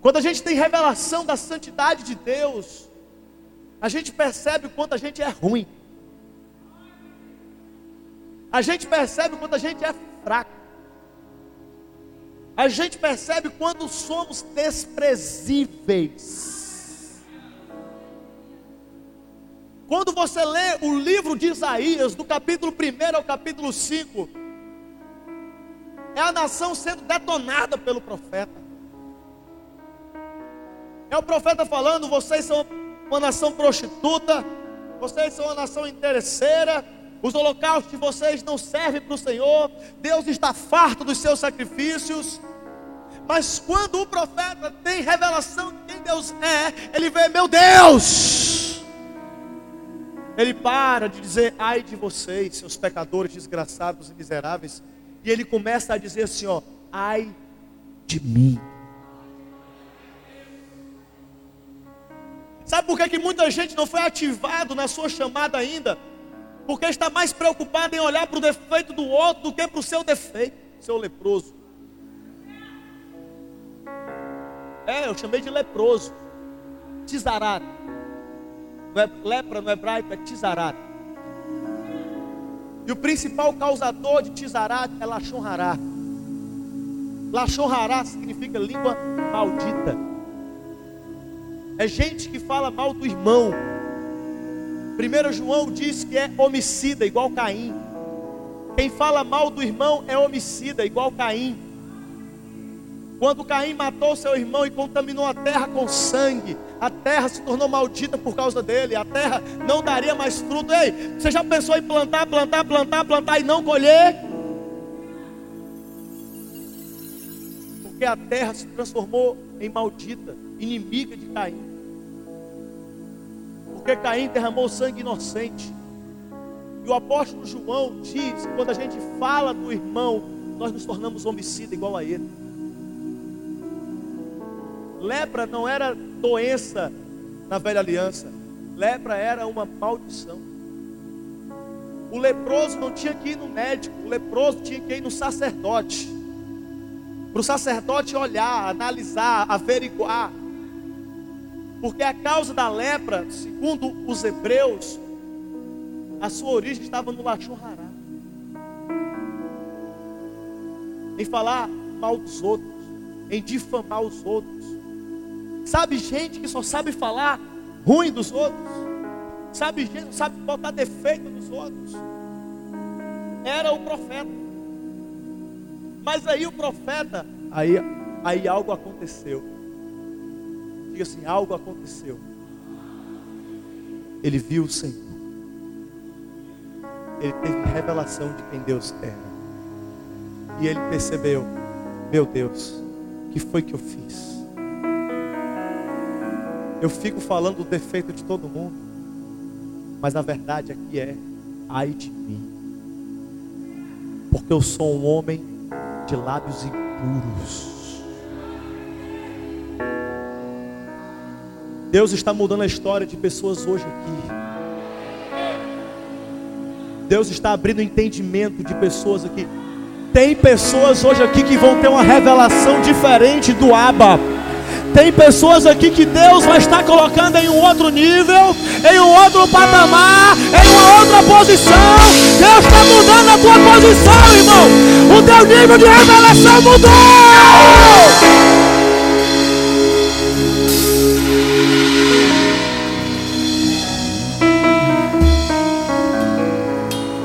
Quando a gente tem revelação da santidade de Deus, a gente percebe o quanto a gente é ruim. A gente percebe quando a gente é fraco. A gente percebe quando somos desprezíveis. Quando você lê o livro de Isaías, do capítulo 1 ao capítulo 5, é a nação sendo detonada pelo profeta. É o profeta falando: vocês são uma nação prostituta, vocês são uma nação interesseira, os holocaustos de vocês não servem para o Senhor, Deus está farto dos seus sacrifícios. Mas quando o profeta tem revelação de quem Deus é, ele vê: meu Deus! Ele para de dizer, ai de vocês, seus pecadores desgraçados e miseráveis. E ele começa a dizer assim: ó, ai de mim. Sabe por que, que muita gente não foi ativado na sua chamada ainda? Porque está mais preocupado em olhar para o defeito do outro do que para o seu defeito, seu leproso. É, eu chamei de leproso, tizarado. É lepra no hebraico é tizarat. E o principal causador de tizarat é. Lachon Hará significa língua maldita. É gente que fala mal do irmão. 1 João diz que é homicida, igual Caim. Quem fala mal do irmão é homicida, igual Caim. Quando Caim matou seu irmão e contaminou a terra com sangue, a terra se tornou maldita por causa dele, a terra não daria mais fruto. Ei, você já pensou em plantar, plantar, plantar, plantar e não colher? Porque a terra se transformou em maldita, inimiga de Caim. Porque Caim derramou sangue inocente. E o apóstolo João diz quando a gente fala do irmão, nós nos tornamos homicida igual a ele. Lepra não era doença na velha aliança. Lepra era uma maldição. O leproso não tinha que ir no médico, o leproso tinha que ir no sacerdote. Para o sacerdote olhar, analisar, averiguar. Porque a causa da lepra, segundo os hebreus, a sua origem estava no Lachon Hará. Em falar mal dos outros, em difamar os outros. Sabe gente que só sabe falar ruim dos outros? Sabe gente que sabe botar defeito nos outros? Era o profeta. Mas aí o profeta, aí, aí algo aconteceu. Diga assim: algo aconteceu. Ele viu o Senhor. Ele teve revelação de quem Deus era. E ele percebeu: meu Deus, que foi que eu fiz? Eu fico falando do defeito de todo mundo, mas a verdade aqui é: ai de mim, porque eu sou um homem de lábios impuros. Deus está mudando a história de pessoas hoje aqui. Deus está abrindo entendimento de pessoas aqui. Tem pessoas hoje aqui que vão ter uma revelação diferente do Abba. Tem pessoas aqui que Deus vai estar colocando em um outro nível, em um outro patamar, em uma outra posição. Deus está mudando a tua posição, irmão. O teu nível de revelação mudou.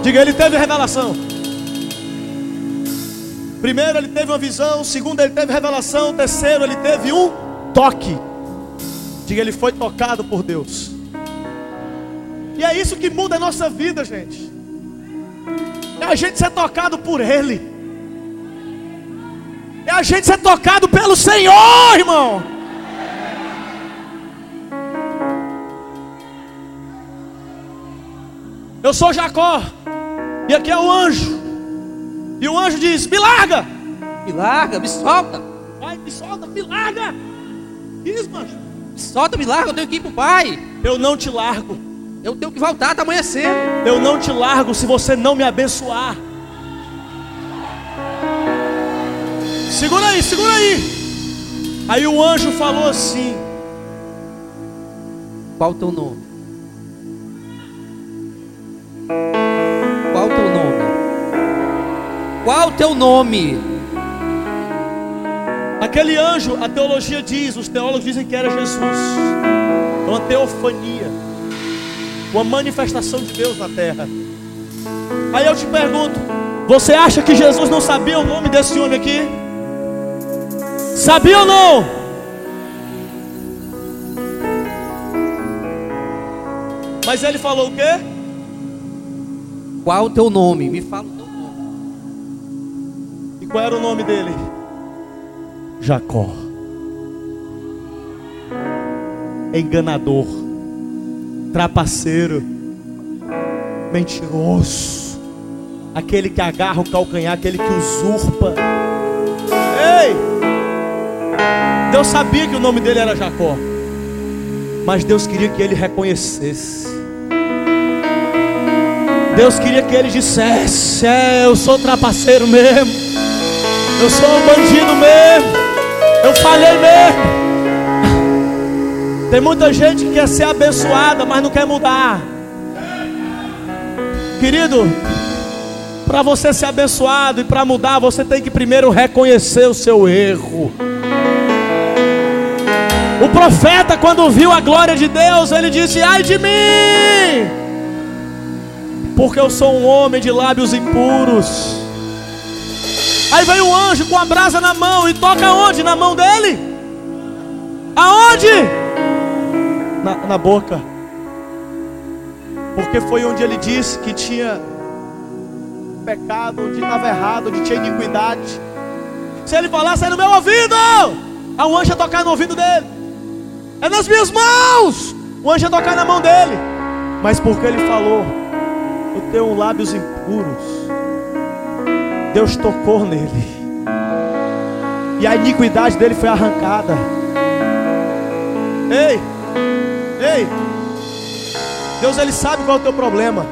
Diga, ele teve revelação. Primeiro, ele teve uma visão. Segundo, ele teve revelação. Terceiro, ele teve um toque. Diga, ele foi tocado por Deus. E é isso que muda a nossa vida, gente. É a gente ser tocado por Ele. É a gente ser tocado pelo Senhor, irmão. Eu sou Jacó. E aqui é o anjo. E o anjo diz: Me larga. Me larga, me solta. Vai, me solta, me larga. Manjo. Me solta, me larga, eu tenho que ir pro pai. Eu não te largo. Eu tenho que voltar, tá amanhecendo. Eu não te largo se você não me abençoar. Segura aí, segura aí. Aí o anjo falou assim: Qual o teu nome? Qual o teu nome? Qual o teu nome? Aquele anjo, a teologia diz, os teólogos dizem que era Jesus. Uma teofania. Uma manifestação de Deus na terra. Aí eu te pergunto: você acha que Jesus não sabia o nome desse homem aqui? Sabia ou não? Mas ele falou o quê? Qual o teu nome? Me fala o teu nome. E qual era o nome dele? Jacó. Enganador, trapaceiro, mentiroso, aquele que agarra o calcanhar, aquele que usurpa. Ei! Deus sabia que o nome dele era Jacó, mas Deus queria que ele reconhecesse. Deus queria que ele dissesse: É, eu sou trapaceiro mesmo. Eu sou um bandido mesmo. Eu falhei mesmo. Tem muita gente que quer ser abençoada, mas não quer mudar. Querido, para você ser abençoado e para mudar, você tem que primeiro reconhecer o seu erro. O profeta, quando viu a glória de Deus, ele disse: Ai de mim, porque eu sou um homem de lábios impuros. Aí veio um anjo com a brasa na mão e toca onde? Na mão dele? Aonde? Na, na boca. Porque foi onde ele disse que tinha pecado, onde estava errado, onde tinha iniquidade. Se ele falasse é no meu ouvido, a um anjo ia tocar no ouvido dele. É nas minhas mãos. O anjo ia tocar na mão dele. Mas porque ele falou, eu tenho lábios impuros. Deus tocou nele. E a iniquidade dele foi arrancada. Ei, ei. Deus ele sabe qual é o teu problema.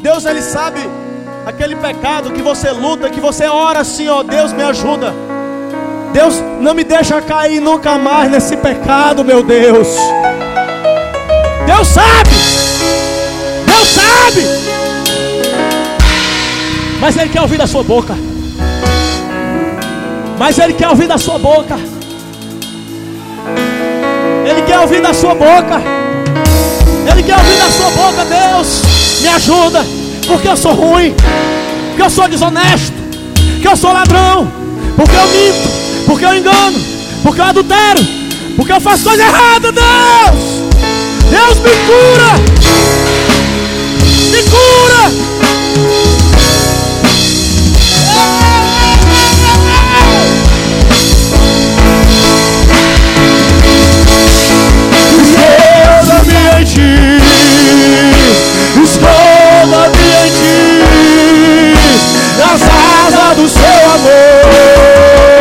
Deus ele sabe aquele pecado que você luta, que você ora assim, ó, Deus me ajuda. Deus, não me deixa cair nunca mais nesse pecado, meu Deus. Deus sabe. Deus sabe. Mas Ele quer ouvir da sua boca. Mas Ele quer ouvir da sua boca. Ele quer ouvir da sua boca. Ele quer ouvir da sua boca, Deus. Me ajuda. Porque eu sou ruim. Porque eu sou desonesto. Porque eu sou ladrão. Porque eu minto. Porque eu engano. Porque eu adultero. Porque eu faço coisa errada, Deus. Deus me cura. Me cura. Ti, esconda-me em ti, nas asas do seu amor.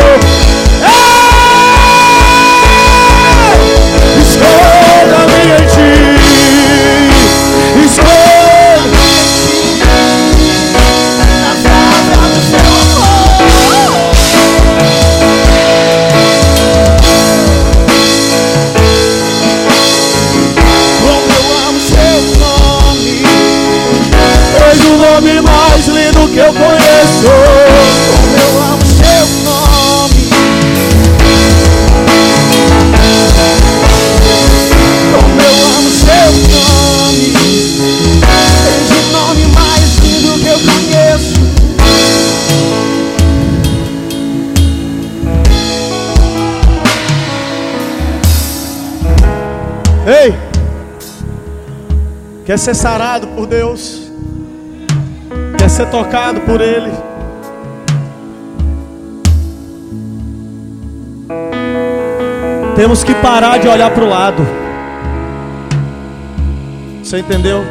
Que eu conheço Como eu amo seu nome Como eu amo seu nome És o nome mais lindo que eu conheço Ei! Quer ser sarado por Deus? Ser tocado por Ele? Temos que parar de olhar para o lado. Você entendeu?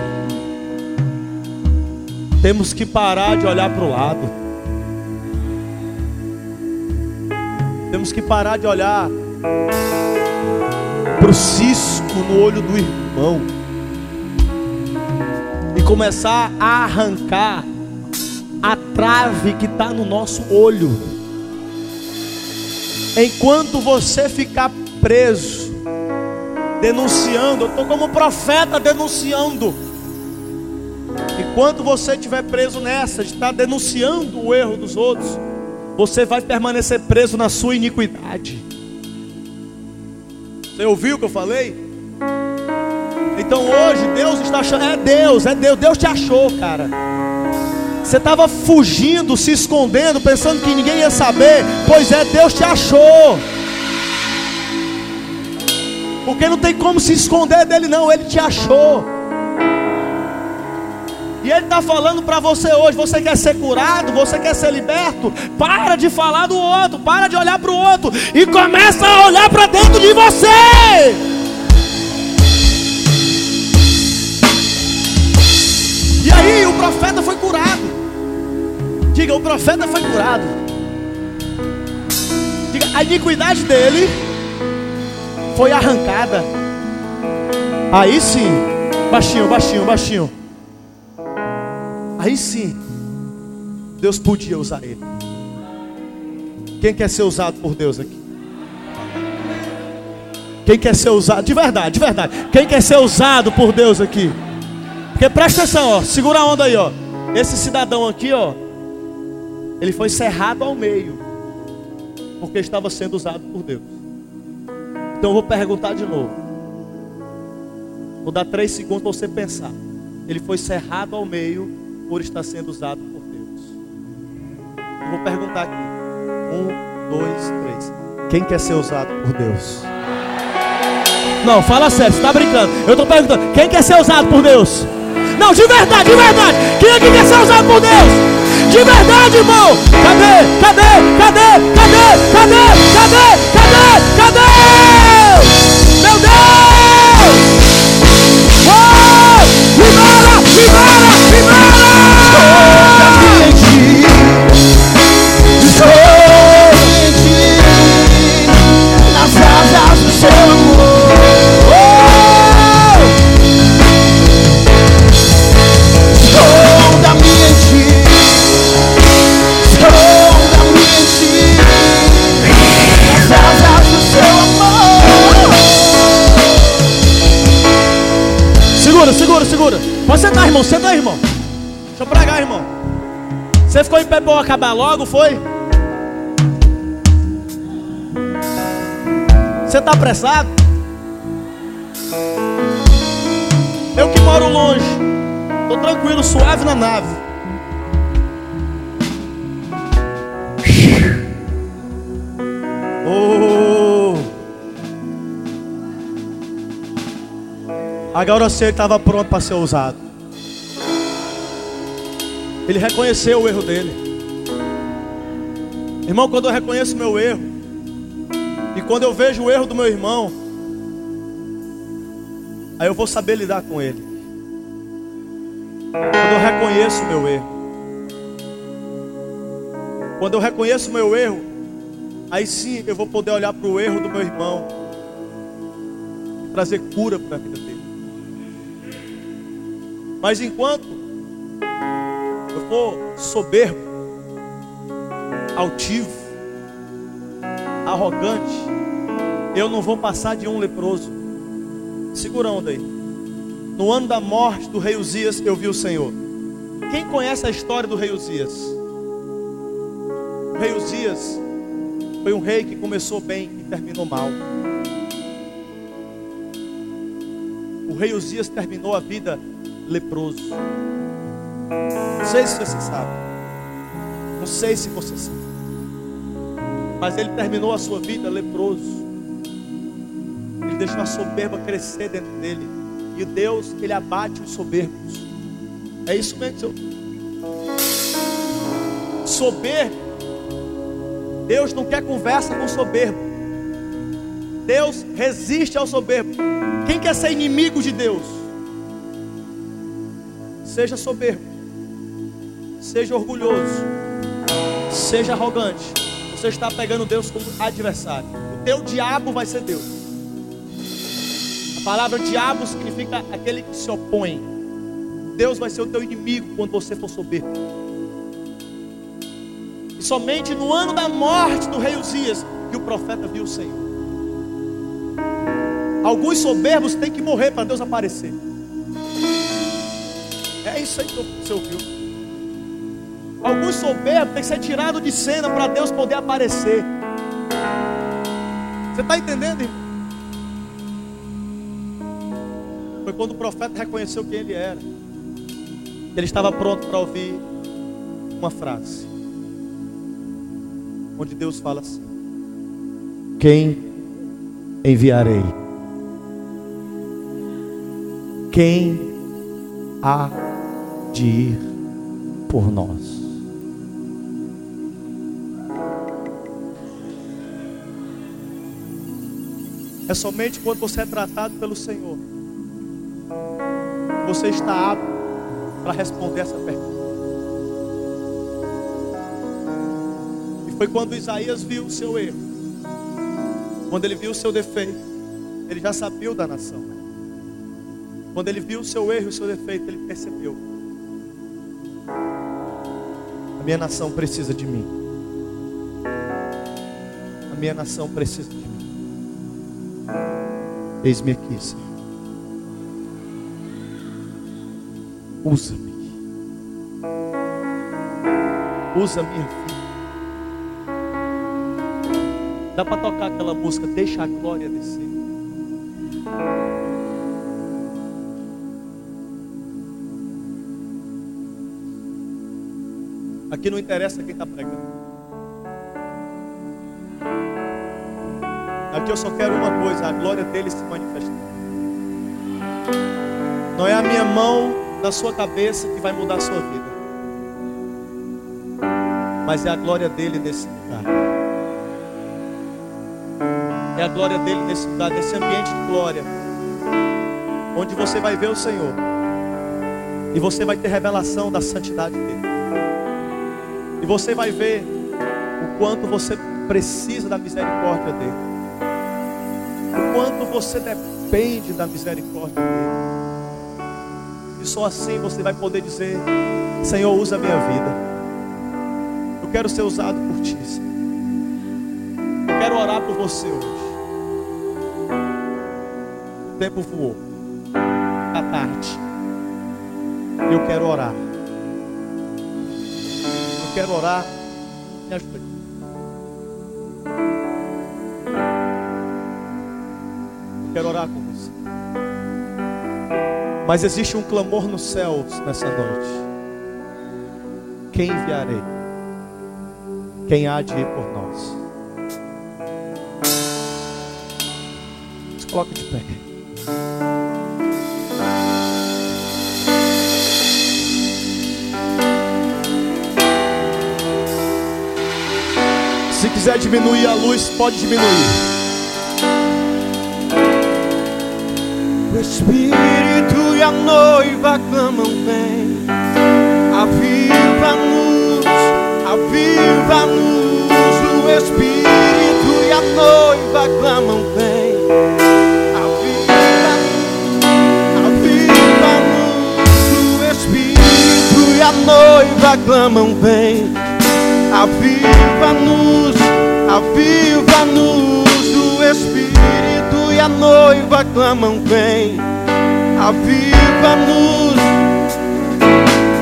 Temos que parar de olhar para o lado. Temos que parar de olhar para o cisco no olho do irmão e começar a arrancar trave que está no nosso olho. Enquanto você ficar preso, denunciando, eu estou como profeta denunciando. Enquanto você estiver preso nessa, de estar denunciando o erro dos outros, você vai permanecer preso na sua iniquidade. Você ouviu o que eu falei? Então hoje Deus está achando, é Deus, é Deus, Deus te achou, cara. Você estava fugindo, se escondendo, pensando que ninguém ia saber. Pois é, Deus te achou. Porque não tem como se esconder dele, não, ele te achou. E ele está falando para você hoje: você quer ser curado, você quer ser liberto? Para de falar do outro, para de olhar para o outro e começa a olhar para profeta foi curado. Diga, a iniquidade dele foi arrancada. Aí sim, baixinho, baixinho, baixinho. Aí sim, Deus podia usar ele. Quem quer ser usado por Deus aqui? Quem quer ser usado, de verdade, de verdade. Quem quer ser usado por Deus aqui? Porque presta atenção, ó, segura a onda aí, ó. Esse cidadão aqui, ó, ele foi cerrado ao meio, porque estava sendo usado por Deus. Então eu vou perguntar de novo. Vou dar três segundos para você pensar. Ele foi cerrado ao meio por estar sendo usado por Deus. Eu vou perguntar aqui. Um, dois, três. Quem quer ser usado por Deus? Não, fala sério, você está brincando. Eu estou perguntando, quem quer ser usado por Deus? Não, de verdade, de verdade. Quem é que quer ser usado por Deus? De verdade, irmão. Cadê? Cadê? Cadê? Cadê? Cadê? Cadê? Cadê? Cadê? Meu Deus! Oh! Libera! Libera! Libera! Esconda-me em ti. Esconda-me em ti. Nas asas do seu amor. Pregar, irmão. Você ficou em pé para eu acabar logo, foi? Você está apressado? Eu que moro longe. Estou tranquilo, suave na nave. Oh. Agora eu sei estava pronto para ser usado. Ele reconheceu o erro dele. Irmão, quando eu reconheço meu erro, e quando eu vejo o erro do meu irmão, aí eu vou saber lidar com ele. Quando eu reconheço o meu erro, quando eu reconheço o meu erro, aí sim eu vou poder olhar para o erro do meu irmão e trazer cura para a vida dele. Mas enquanto eu for soberbo, altivo, arrogante, eu não vou passar de um leproso. Segura onda aí. No ano da morte do rei Uzias, eu vi o Senhor. Quem conhece a história do rei Uzias? O rei Uzias foi um rei que começou bem e terminou mal. O rei Uzias terminou a vida leproso. Não sei se você sabe. Não sei se você sabe. Mas ele terminou a sua vida leproso. Ele deixou a soberba crescer dentro dele. E Deus, ele abate os soberbos. É isso mesmo, seu. Soberbo. Deus não quer conversa com soberbo. Deus resiste ao soberbo. Quem quer ser inimigo de Deus? Seja soberbo. Seja orgulhoso. Seja arrogante você está pegando Deus como adversário. O teu diabo vai ser Deus. A palavra diabo significa aquele que se opõe. Deus vai ser o teu inimigo quando você for soberbo. E somente no ano da morte do rei Uzias que o profeta viu o Senhor. Alguns soberbos têm que morrer para Deus aparecer. É isso aí que você ouviu. Alguns soberbos têm que ser tirados de cena para Deus poder aparecer. Você está entendendo, irmão? Foi quando o profeta reconheceu quem ele era. Ele estava pronto para ouvir uma frase. Onde Deus fala assim: Quem enviarei? Quem há de ir por nós? É somente quando você é tratado pelo Senhor. Você está apto para responder essa pergunta. E foi quando Isaías viu o seu erro. Quando ele viu o seu defeito, ele já sabia da nação. Quando ele viu o seu erro e o seu defeito, ele percebeu. Minha nação precisa de mim. A minha nação precisa de mim. Eis-me aqui, Senhor. Usa-me. Usa minha vida. Dá para tocar aquela música, deixa a glória descer. Aqui não interessa quem está pregando. Aqui eu só quero uma coisa: a glória dele se manifestar. Não é a minha mão na sua cabeça que vai mudar a sua vida, mas é a glória dele nesse lugar. É a glória dele nesse lugar, nesse ambiente de glória, onde você vai ver o Senhor e você vai ter revelação da santidade dele, e você vai ver o quanto você precisa da misericórdia dele o quanto você depende da misericórdia dele. E só assim você vai poder dizer: Senhor, usa a minha vida. Eu quero ser usado por ti. Eu quero orar por você hoje. O tempo voou. A tarde. Eu quero orar. Quero orar. Me ajude. Quero orar com você. Mas existe um clamor nos céus nessa noite. Quem enviarei? Quem há de ir por nós? Se coloque de pé. Quiser diminuir a luz, pode diminuir. O Espírito e a noiva clamam bem. Aviva-nos, aviva-nos. O Espírito e a noiva clamam bem. Aviva-nos, aviva-nos. O Espírito e a noiva clamam bem. Aviva-nos, aviva-nos. O Espírito e a noiva clamam bem. Aviva-nos.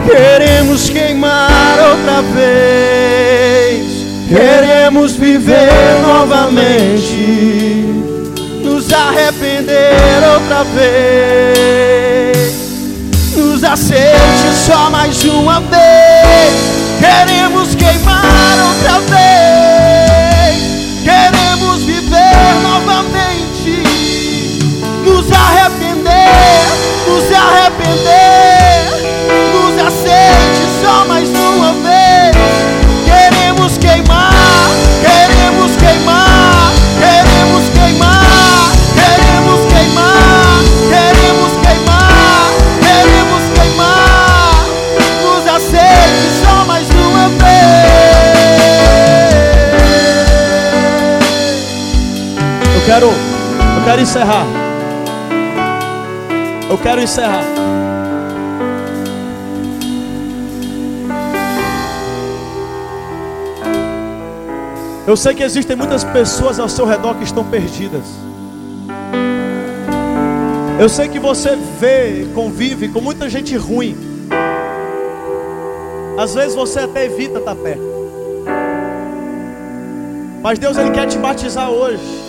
Queremos queimar outra vez. Queremos viver novamente. Nos arrepender outra vez. Nos aceite só mais uma vez. Queremos quero encerrar. Eu quero encerrar. Eu sei que existem muitas pessoas ao seu redor que estão perdidas. Eu sei que você vê, convive com muita gente ruim. Às vezes você até evita estar perto. Mas Deus ele quer te batizar hoje.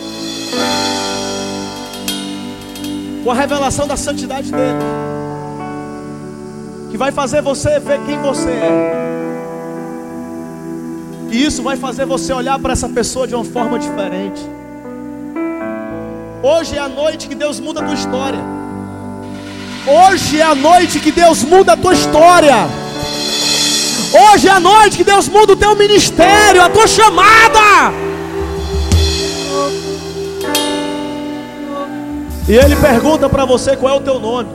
Com a revelação da santidade dele. Que vai fazer você ver quem você é. E isso vai fazer você olhar para essa pessoa de uma forma diferente. Hoje é a noite que Deus muda a tua história. Hoje é a noite que Deus muda a tua história. Hoje é a noite que Deus muda o teu ministério, a tua chamada. E Ele pergunta para você qual é o teu nome.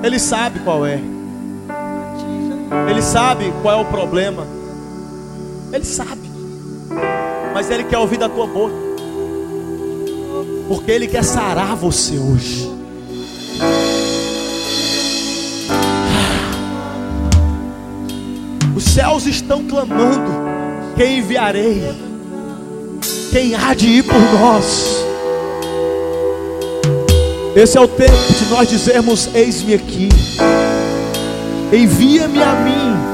Ele sabe qual é. Ele sabe qual é o problema. Ele sabe. Mas Ele quer ouvir da tua boca. Porque Ele quer sarar você hoje. Os céus estão clamando: Quem enviarei? Quem há de ir por nós? Esse é o tempo de nós dizermos: Eis-me aqui, envia-me a mim.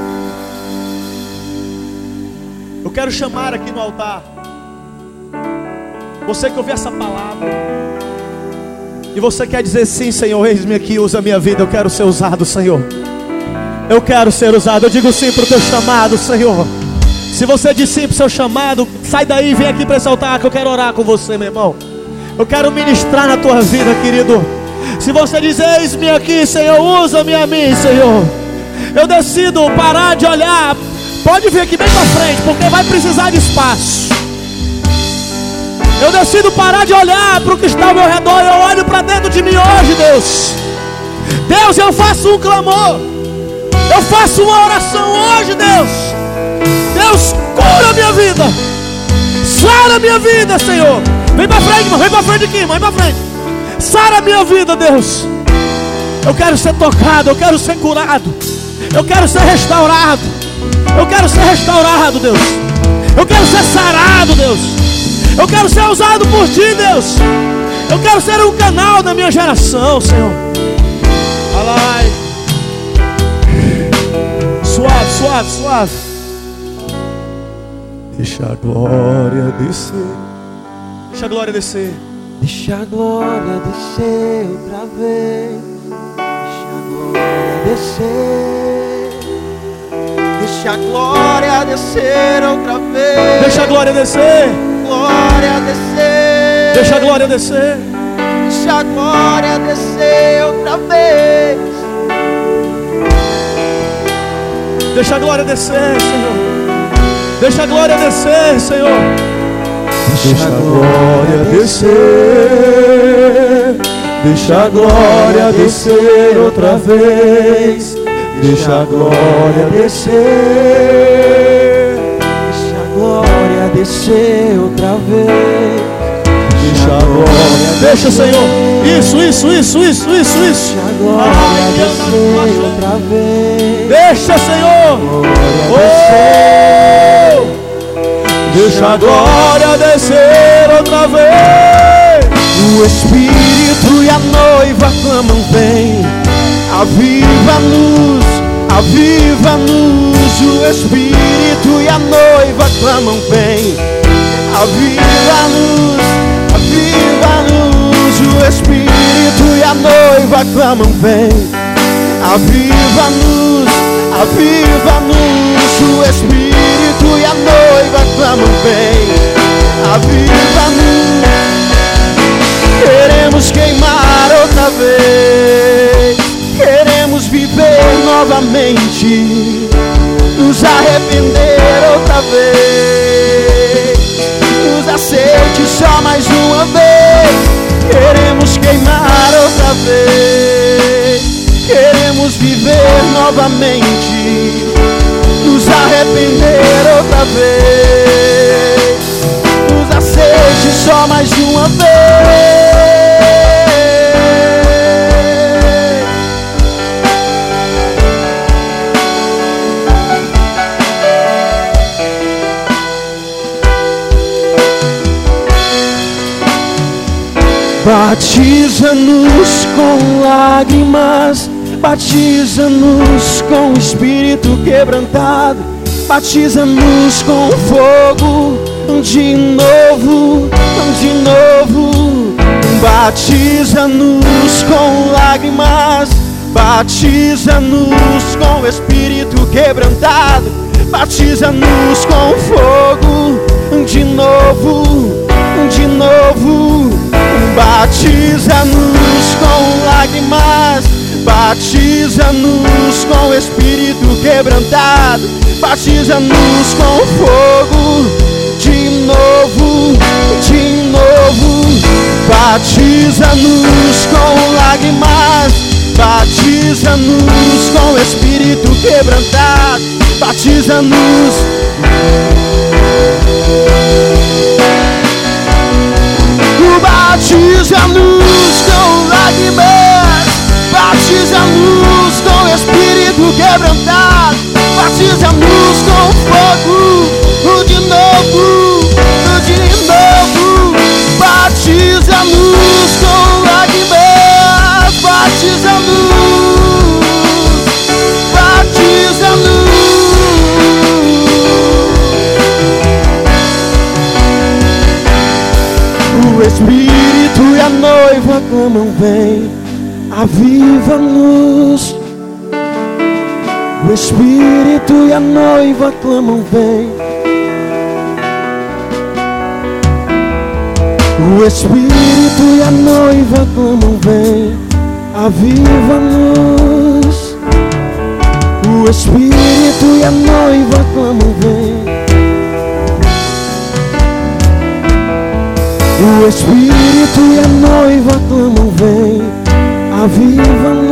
Eu quero chamar aqui no altar você que ouviu essa palavra e você quer dizer sim, Senhor, eis-me aqui, usa a minha vida, eu quero ser usado, Senhor. Eu quero ser usado, eu digo sim para o teu chamado, Senhor. Se você diz sim para o seu chamado, sai daí e vem aqui para esse altar que eu quero orar com você, meu irmão. Eu quero ministrar na tua vida, querido. Se você diz, eis-me aqui, Senhor, usa-me a mim, Senhor. Eu decido parar de olhar. Pode vir aqui bem para frente, porque vai precisar de espaço. Eu decido parar de olhar para o que está ao meu redor. Eu olho para dentro de mim hoje, Deus. Deus, eu faço um clamor. Eu faço uma oração hoje, Deus. Deus, cura a minha vida. Sara a minha vida, Senhor. Vem para frente, irmão. Vem para frente aqui, irmão. Vem para frente. Sara minha vida, Deus. Eu quero ser tocado. Eu quero ser curado. Eu quero ser restaurado. Eu quero ser restaurado, Deus. Eu quero ser sarado, Deus. Eu quero ser usado por Ti, Deus. Eu quero ser um canal da minha geração, Senhor. Alai. Sua suave, suave. Deixa a glória descer. Deixa a glória descer. Deixa a glória descer outra vez. Deixa a glória descer. Deixa a glória descer outra vez. Deixa a glória descer. glória descer. Deixa a glória descer. Deixa a glória descer outra vez. Deixa a glória descer, Senhor. Deixa a glória descer, Senhor. Deixa a glória descer. Deixa a glória descer outra vez. Deixa a glória descer. Deixa a glória descer outra vez. Deixa a glória. Deixa, Senhor. Isso, isso, isso, isso, isso, isso. Deixa a glória descer outra vez. Deixa, Senhor. Glória Oh! Deixa a glória descer outra vez. O Espírito e a noiva clamam vem. Aviva-nos, aviva-nos O Espírito e a noiva clamam vem. Aviva-nos, aviva-nos O Espírito e a noiva clamam vem. Aviva-nos, aviva-nos O Espírito e a noiva clamam vem Aviva-nos Queremos queimar outra vez, queremos viver novamente, nos arrepender outra vez, nos aceite só mais uma vez. Queremos queimar outra vez, queremos viver novamente, arrepender outra vez nos aceite só mais uma vez. Batiza-nos com lágrimas, batiza-nos com o espírito quebrantado, batiza-nos com fogo de novo, de novo. Batiza-nos com lágrimas, batiza-nos com espírito quebrantado, batiza-nos com fogo de novo, de novo. Batiza-nos com lágrimas, batiza-nos com espírito quebrantado, batiza-nos com fogo de novo, de novo. Batiza-nos com lágrimas, batiza-nos com espírito quebrantado, batiza-nos. Batiza-nos com lágrimas, batiza-nos com o espírito quebrantado, batiza-nos com fogo, de novo, de novo, batiza-nos com lágrimas, batiza-nos, batiza-nos. O Espírito e a noiva clamam vem, aviva-nos. O Espírito e a noiva clamam vem. O Espírito e a noiva clamam vem, aviva-nos. O Espírito e a noiva clamam vem. O Espírito e a noiva clamam vem, aviva-nos.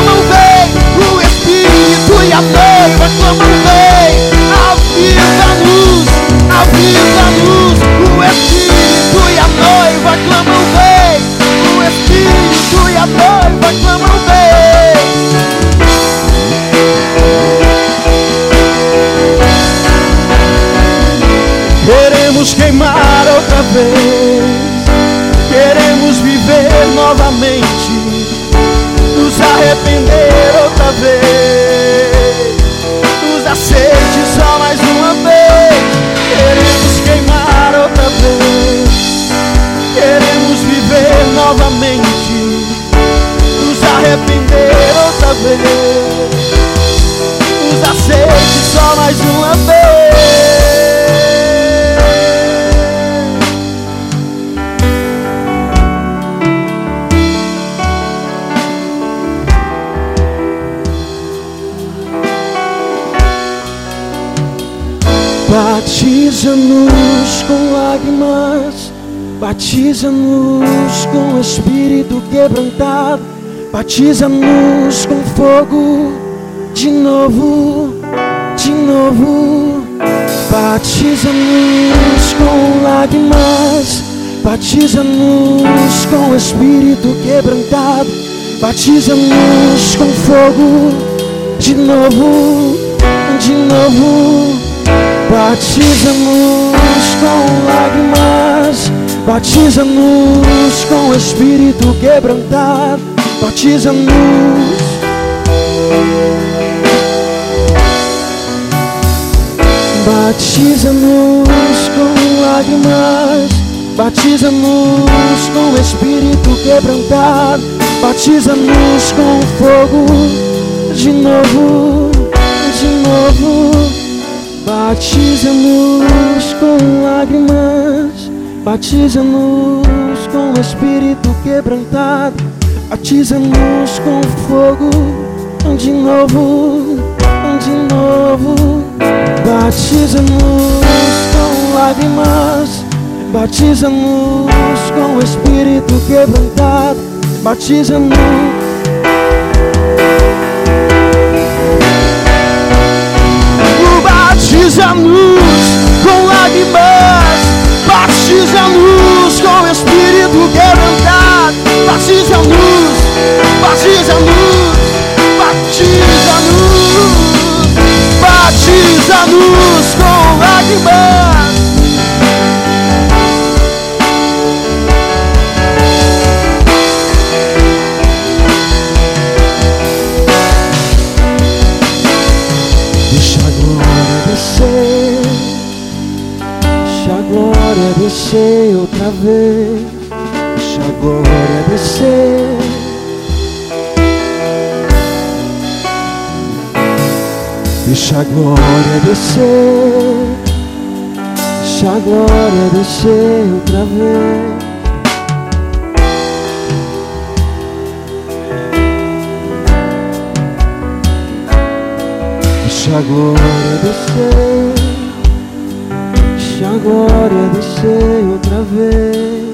clamam, vem o Espírito e a noiva clamam, bem, a vida, luz, a vida, luz. O Espírito e a noiva clamam, bem. o Espírito e a noiva clamam, bem. Queremos queimar outra vez, queremos viver novamente nos arrepender outra vez. Nos aceite só mais uma vez. Queremos queimar outra vez. Queremos viver novamente. Nos arrepender outra vez. Nos aceite só mais uma vez. Batiza-nos com lágrimas, batiza-nos com espírito quebrantado, batiza-nos com fogo de novo, de novo. Batiza-nos com lágrimas, batiza-nos com espírito quebrantado, batiza-nos com fogo de novo, de novo. Batiza-nos com lágrimas, batiza-nos com o espírito quebrantado, batiza-nos. Batiza-nos com lágrimas, batiza-nos com o espírito quebrantado, batiza-nos com fogo de novo, de novo. Batiza-nos com lágrimas, batiza-nos com o espírito quebrantado, batiza-nos com fogo de novo, de novo. Batiza-nos com lágrimas, batiza-nos com o espírito quebrantado, batiza-nos. Batiza-nos com lágrimas, batiza-nos com Espírito quebrantado, batiza-nos, batiza-nos, batiza-nos, batiza-nos com lágrimas. Descer outra vez, deixa a glória descer. Deixa a glória descer, deixa a glória descer outra vez. Deixa a glória descer, deixa a glória descer outra vez.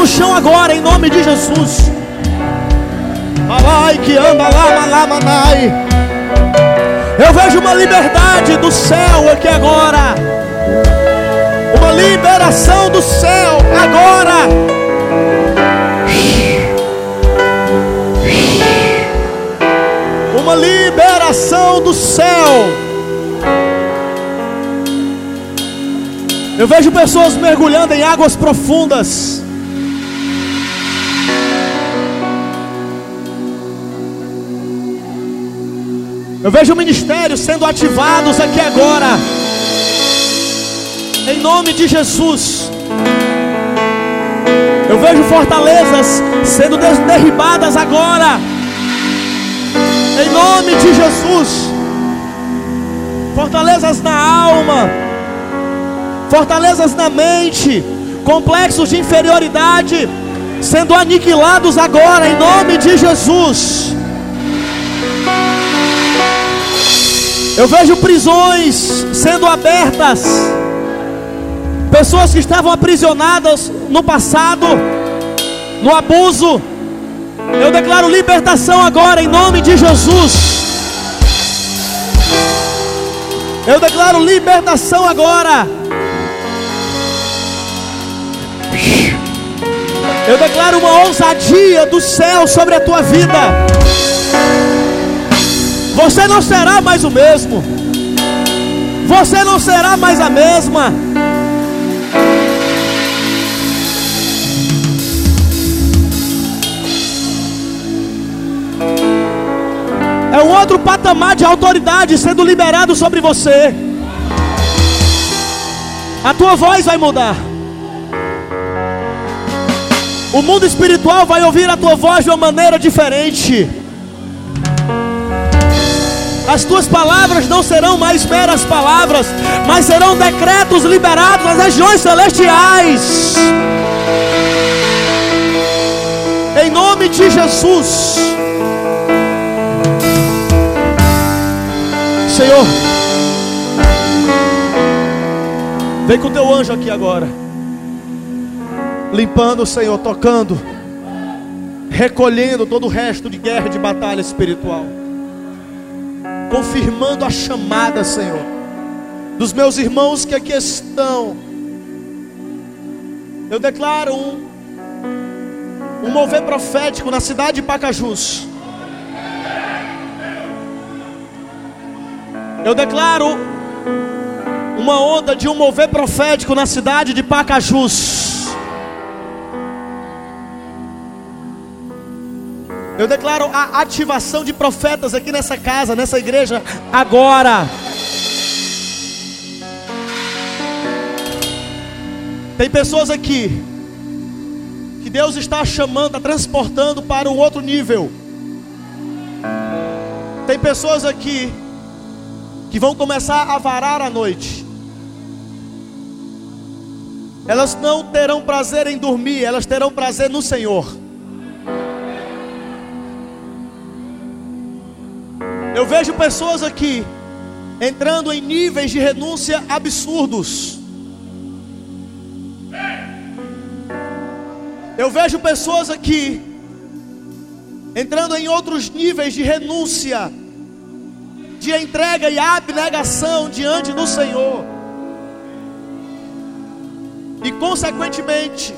No chão agora, em nome de Jesus. Alai que anda lá, malá, manai. Eu vejo uma liberdade do céu aqui agora. Uma liberação do céu agora. Uma liberação do céu. Eu vejo pessoas mergulhando em águas profundas. Eu vejo ministérios sendo ativados aqui agora. Em nome de Jesus. Eu vejo fortalezas sendo derribadas agora. Em nome de Jesus. Fortalezas na alma fortalezas na mente, complexos de inferioridade sendo aniquilados agora em nome de Jesus. Eu vejo prisões sendo abertas, pessoas que estavam aprisionadas no passado, no abuso. Eu declaro libertação agora em nome de Jesus. Eu declaro libertação agora. Eu declaro uma ousadia do céu sobre a tua vida. Você não será mais o mesmo. Você não será mais a mesma. É um outro patamar de autoridade sendo liberado sobre você. A tua voz vai mudar. O mundo espiritual vai ouvir a tua voz de uma maneira diferente. As tuas palavras não serão mais meras palavras, mas serão decretos liberados nas regiões celestiais. Em nome de Jesus. Senhor, vem com teu anjo aqui agora limpando, Senhor, tocando, recolhendo todo o resto de guerra, de batalha espiritual, confirmando a chamada, Senhor, dos meus irmãos que aqui estão. Eu declaro um, um mover profético na cidade de Pacajus. Eu declaro uma onda de um mover profético na cidade de Pacajus. Eu declaro a ativação de profetas aqui nessa casa, nessa igreja, agora. Tem pessoas aqui que Deus está chamando, está transportando para um outro nível. Tem pessoas aqui que vão começar a varar à noite. Elas não terão prazer em dormir, elas terão prazer no Senhor. Eu vejo pessoas aqui entrando em níveis de renúncia absurdos. Eu vejo pessoas aqui entrando em outros níveis de renúncia, de entrega e abnegação diante do Senhor. E consequentemente,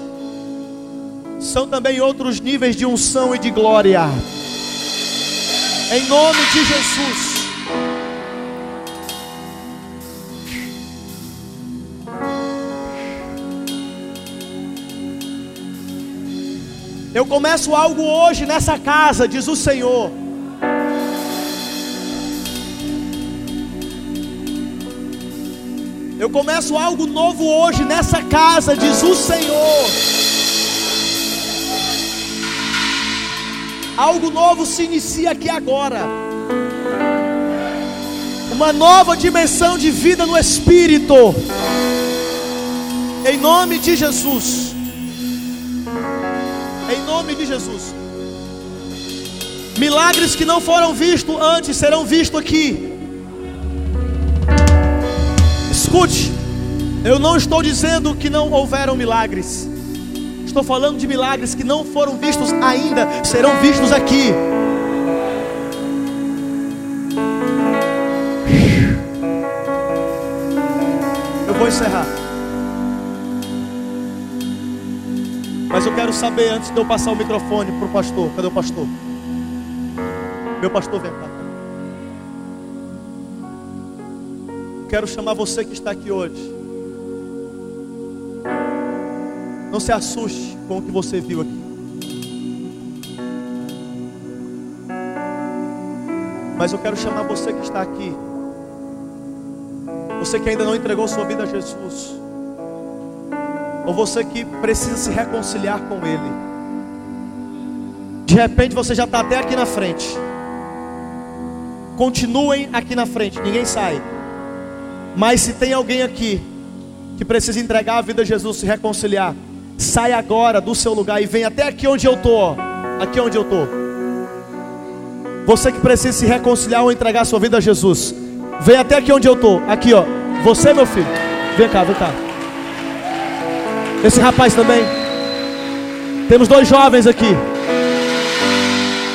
são também outros níveis de unção e de glória. Em nome de Jesus. Eu começo algo hoje nessa casa, diz o Senhor. Eu começo algo novo hoje nessa casa, diz o Senhor. Algo novo se inicia aqui agora. Uma nova dimensão de vida no Espírito. Em nome de Jesus. Em nome de Jesus. Milagres que não foram vistos antes serão vistos aqui. Escute, eu não estou dizendo que não houveram milagres. Estou falando de milagres que não foram vistos ainda, serão vistos aqui. Eu vou encerrar. Mas eu quero saber antes de eu passar o microfone para o pastor. Cadê o pastor? Meu pastor, vem cá. Quero chamar você que está aqui hoje. Não se assuste com o que você viu aqui. Mas eu quero chamar você que está aqui. Você que ainda não entregou sua vida a Jesus. Ou você que precisa se reconciliar com Ele. De repente você já está até aqui na frente. Continuem aqui na frente, ninguém sai. Mas se tem alguém aqui que precisa entregar a vida a Jesus, se reconciliar, Sai agora do seu lugar e vem até aqui onde eu estou. Aqui onde eu estou. Você que precisa se reconciliar ou entregar sua vida a Jesus. Vem até aqui onde eu estou. Aqui, ó. Você, meu filho. Vem cá, vem cá. Esse rapaz também. Temos dois jovens aqui.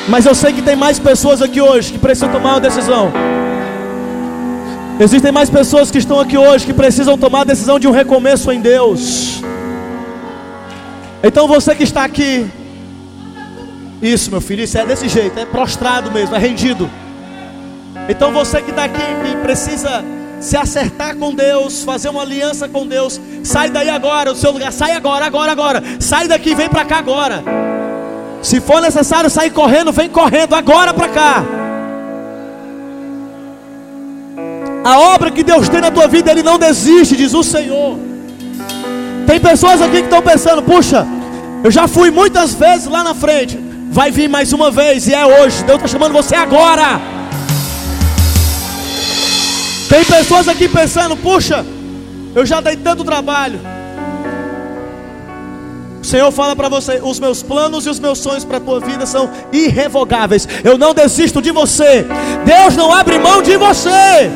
Mas eu sei que tem mais pessoas aqui hoje que precisam tomar uma decisão. Existem mais pessoas que estão aqui hoje que precisam tomar a decisão de um recomeço em Deus. Então você que está aqui, isso meu filho, isso é desse jeito, é prostrado mesmo, é rendido. Então você que está aqui, que precisa se acertar com Deus, fazer uma aliança com Deus, sai daí agora, do seu lugar, sai agora, agora, agora, sai daqui, vem para cá agora. Se for necessário sair correndo, vem correndo agora para cá. A obra que Deus tem na tua vida, Ele não desiste, diz o Senhor. Tem pessoas aqui que estão pensando: puxa, eu já fui muitas vezes lá na frente. Vai vir mais uma vez e é hoje. Deus está chamando você agora. Tem pessoas aqui pensando: puxa, eu já dei tanto trabalho. O Senhor fala para você: os meus planos e os meus sonhos para a tua vida são irrevogáveis. Eu não desisto de você. Deus não abre mão de você.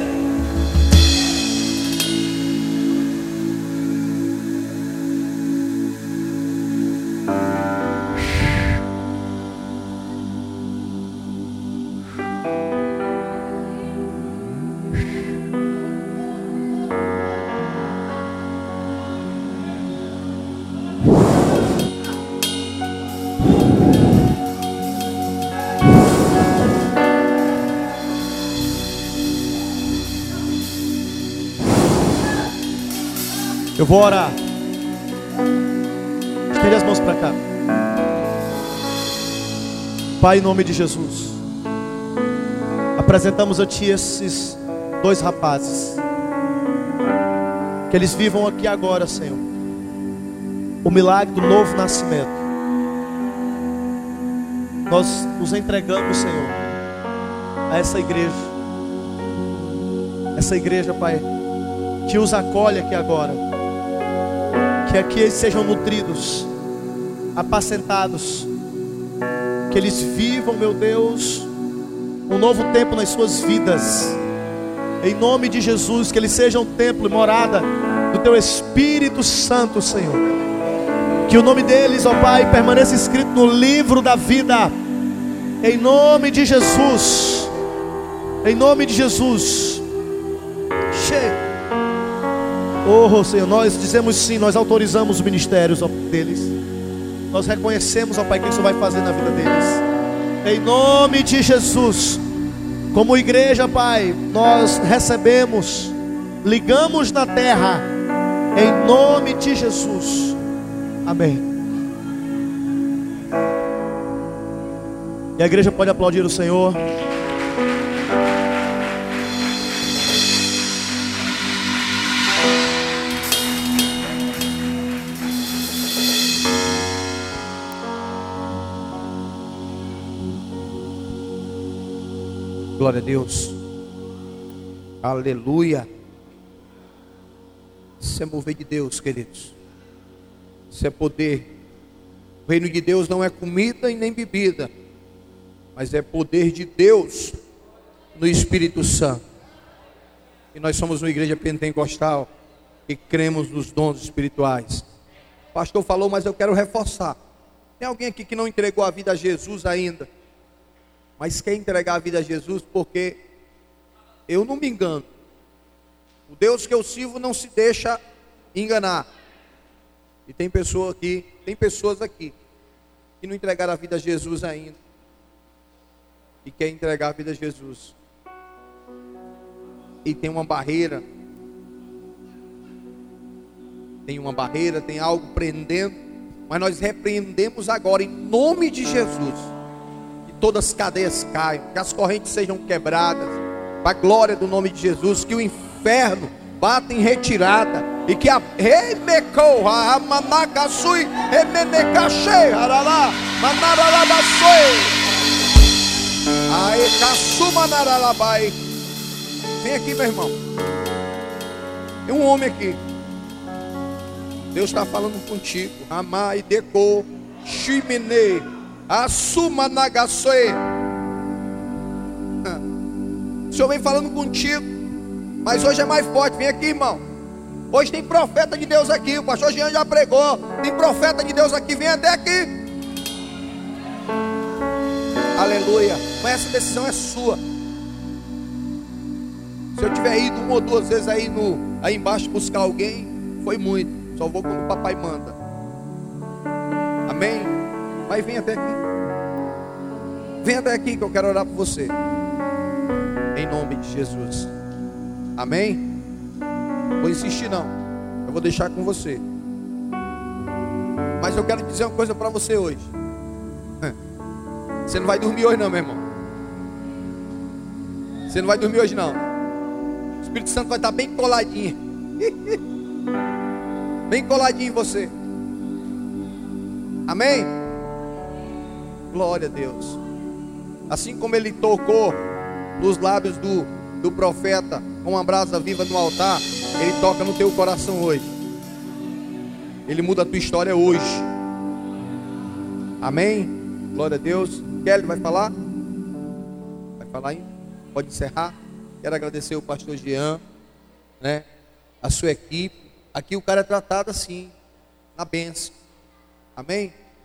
Eu vou orar. Estende as mãos para cá. Pai, em nome de Jesus, apresentamos a Ti esses dois rapazes. Que eles vivam aqui agora, Senhor. O milagre do novo nascimento. Nós os entregamos, Senhor, a essa igreja. Essa igreja, Pai, que os acolhe aqui agora que aqui eles sejam nutridos, apacentados, que eles vivam, meu Deus, um novo tempo nas suas vidas, em nome de Jesus, que eles sejam templo e morada do Teu Espírito Santo, Senhor, que o nome deles, ó Pai, permaneça escrito no livro da vida, em nome de Jesus, em nome de Jesus, Oh Senhor, nós dizemos sim, nós autorizamos os ministérios deles. Nós reconhecemos, ó Pai, que isso vai fazer na vida deles. Em nome de Jesus. Como igreja, Pai, nós recebemos, ligamos na terra, em nome de Jesus. Amém. E a igreja pode aplaudir o Senhor. Glória a Deus. Aleluia. Isso é mover de Deus, queridos. Isso é poder. O reino de Deus não é comida e nem bebida, mas é poder de Deus no Espírito Santo. E nós somos uma igreja pentecostal que cremos nos dons espirituais. O pastor falou, mas eu quero reforçar. Tem alguém aqui que não entregou a vida a Jesus ainda? Mas quer entregar a vida a Jesus porque eu não me engano. O Deus que eu sirvo não se deixa enganar. E tem pessoa aqui, tem pessoas aqui que não entregaram a vida a Jesus ainda. E quer entregar a vida a Jesus. E tem uma barreira. Tem uma barreira, tem algo prendendo. Mas nós repreendemos agora em nome de Jesus todas as cadeias caiam, que as correntes sejam quebradas, para a glória do nome de Jesus, que o inferno bata em retirada e que a remecou a mamacasui remenecachei aralá manaralabasoi ae kasuma naralabai vem aqui meu irmão. Tem um homem aqui. Deus está falando contigo. Amai deco chimene Assuma Nagasoe. O Senhor vem falando contigo. Mas hoje é mais forte. Vem aqui, irmão. Hoje tem profeta de Deus aqui. O pastor Jean já pregou. Tem profeta de Deus aqui. Vem até aqui. Aleluia. Mas essa decisão é sua. Se eu tiver ido uma ou duas vezes aí, no, aí embaixo buscar alguém, foi muito. Só vou quando o papai manda. Amém? Mas vem até aqui. Vem até aqui que eu quero orar por você. Em nome de Jesus. Amém? Vou insistir não. Eu vou deixar com você. Mas eu quero dizer uma coisa para você hoje. Você não vai dormir hoje não, meu irmão. Você não vai dormir hoje não. O Espírito Santo vai estar bem coladinho. bem coladinho em você. Amém? Glória a Deus. Assim como ele tocou nos lábios do, do profeta com uma brasa viva no altar, ele toca no teu coração hoje. Ele muda a tua história hoje. Amém? Glória a Deus. Kelly vai falar? Vai falar aí? Pode encerrar? Quero agradecer o pastor Jean, né? A sua equipe. Aqui o cara é tratado assim, na benção. Amém?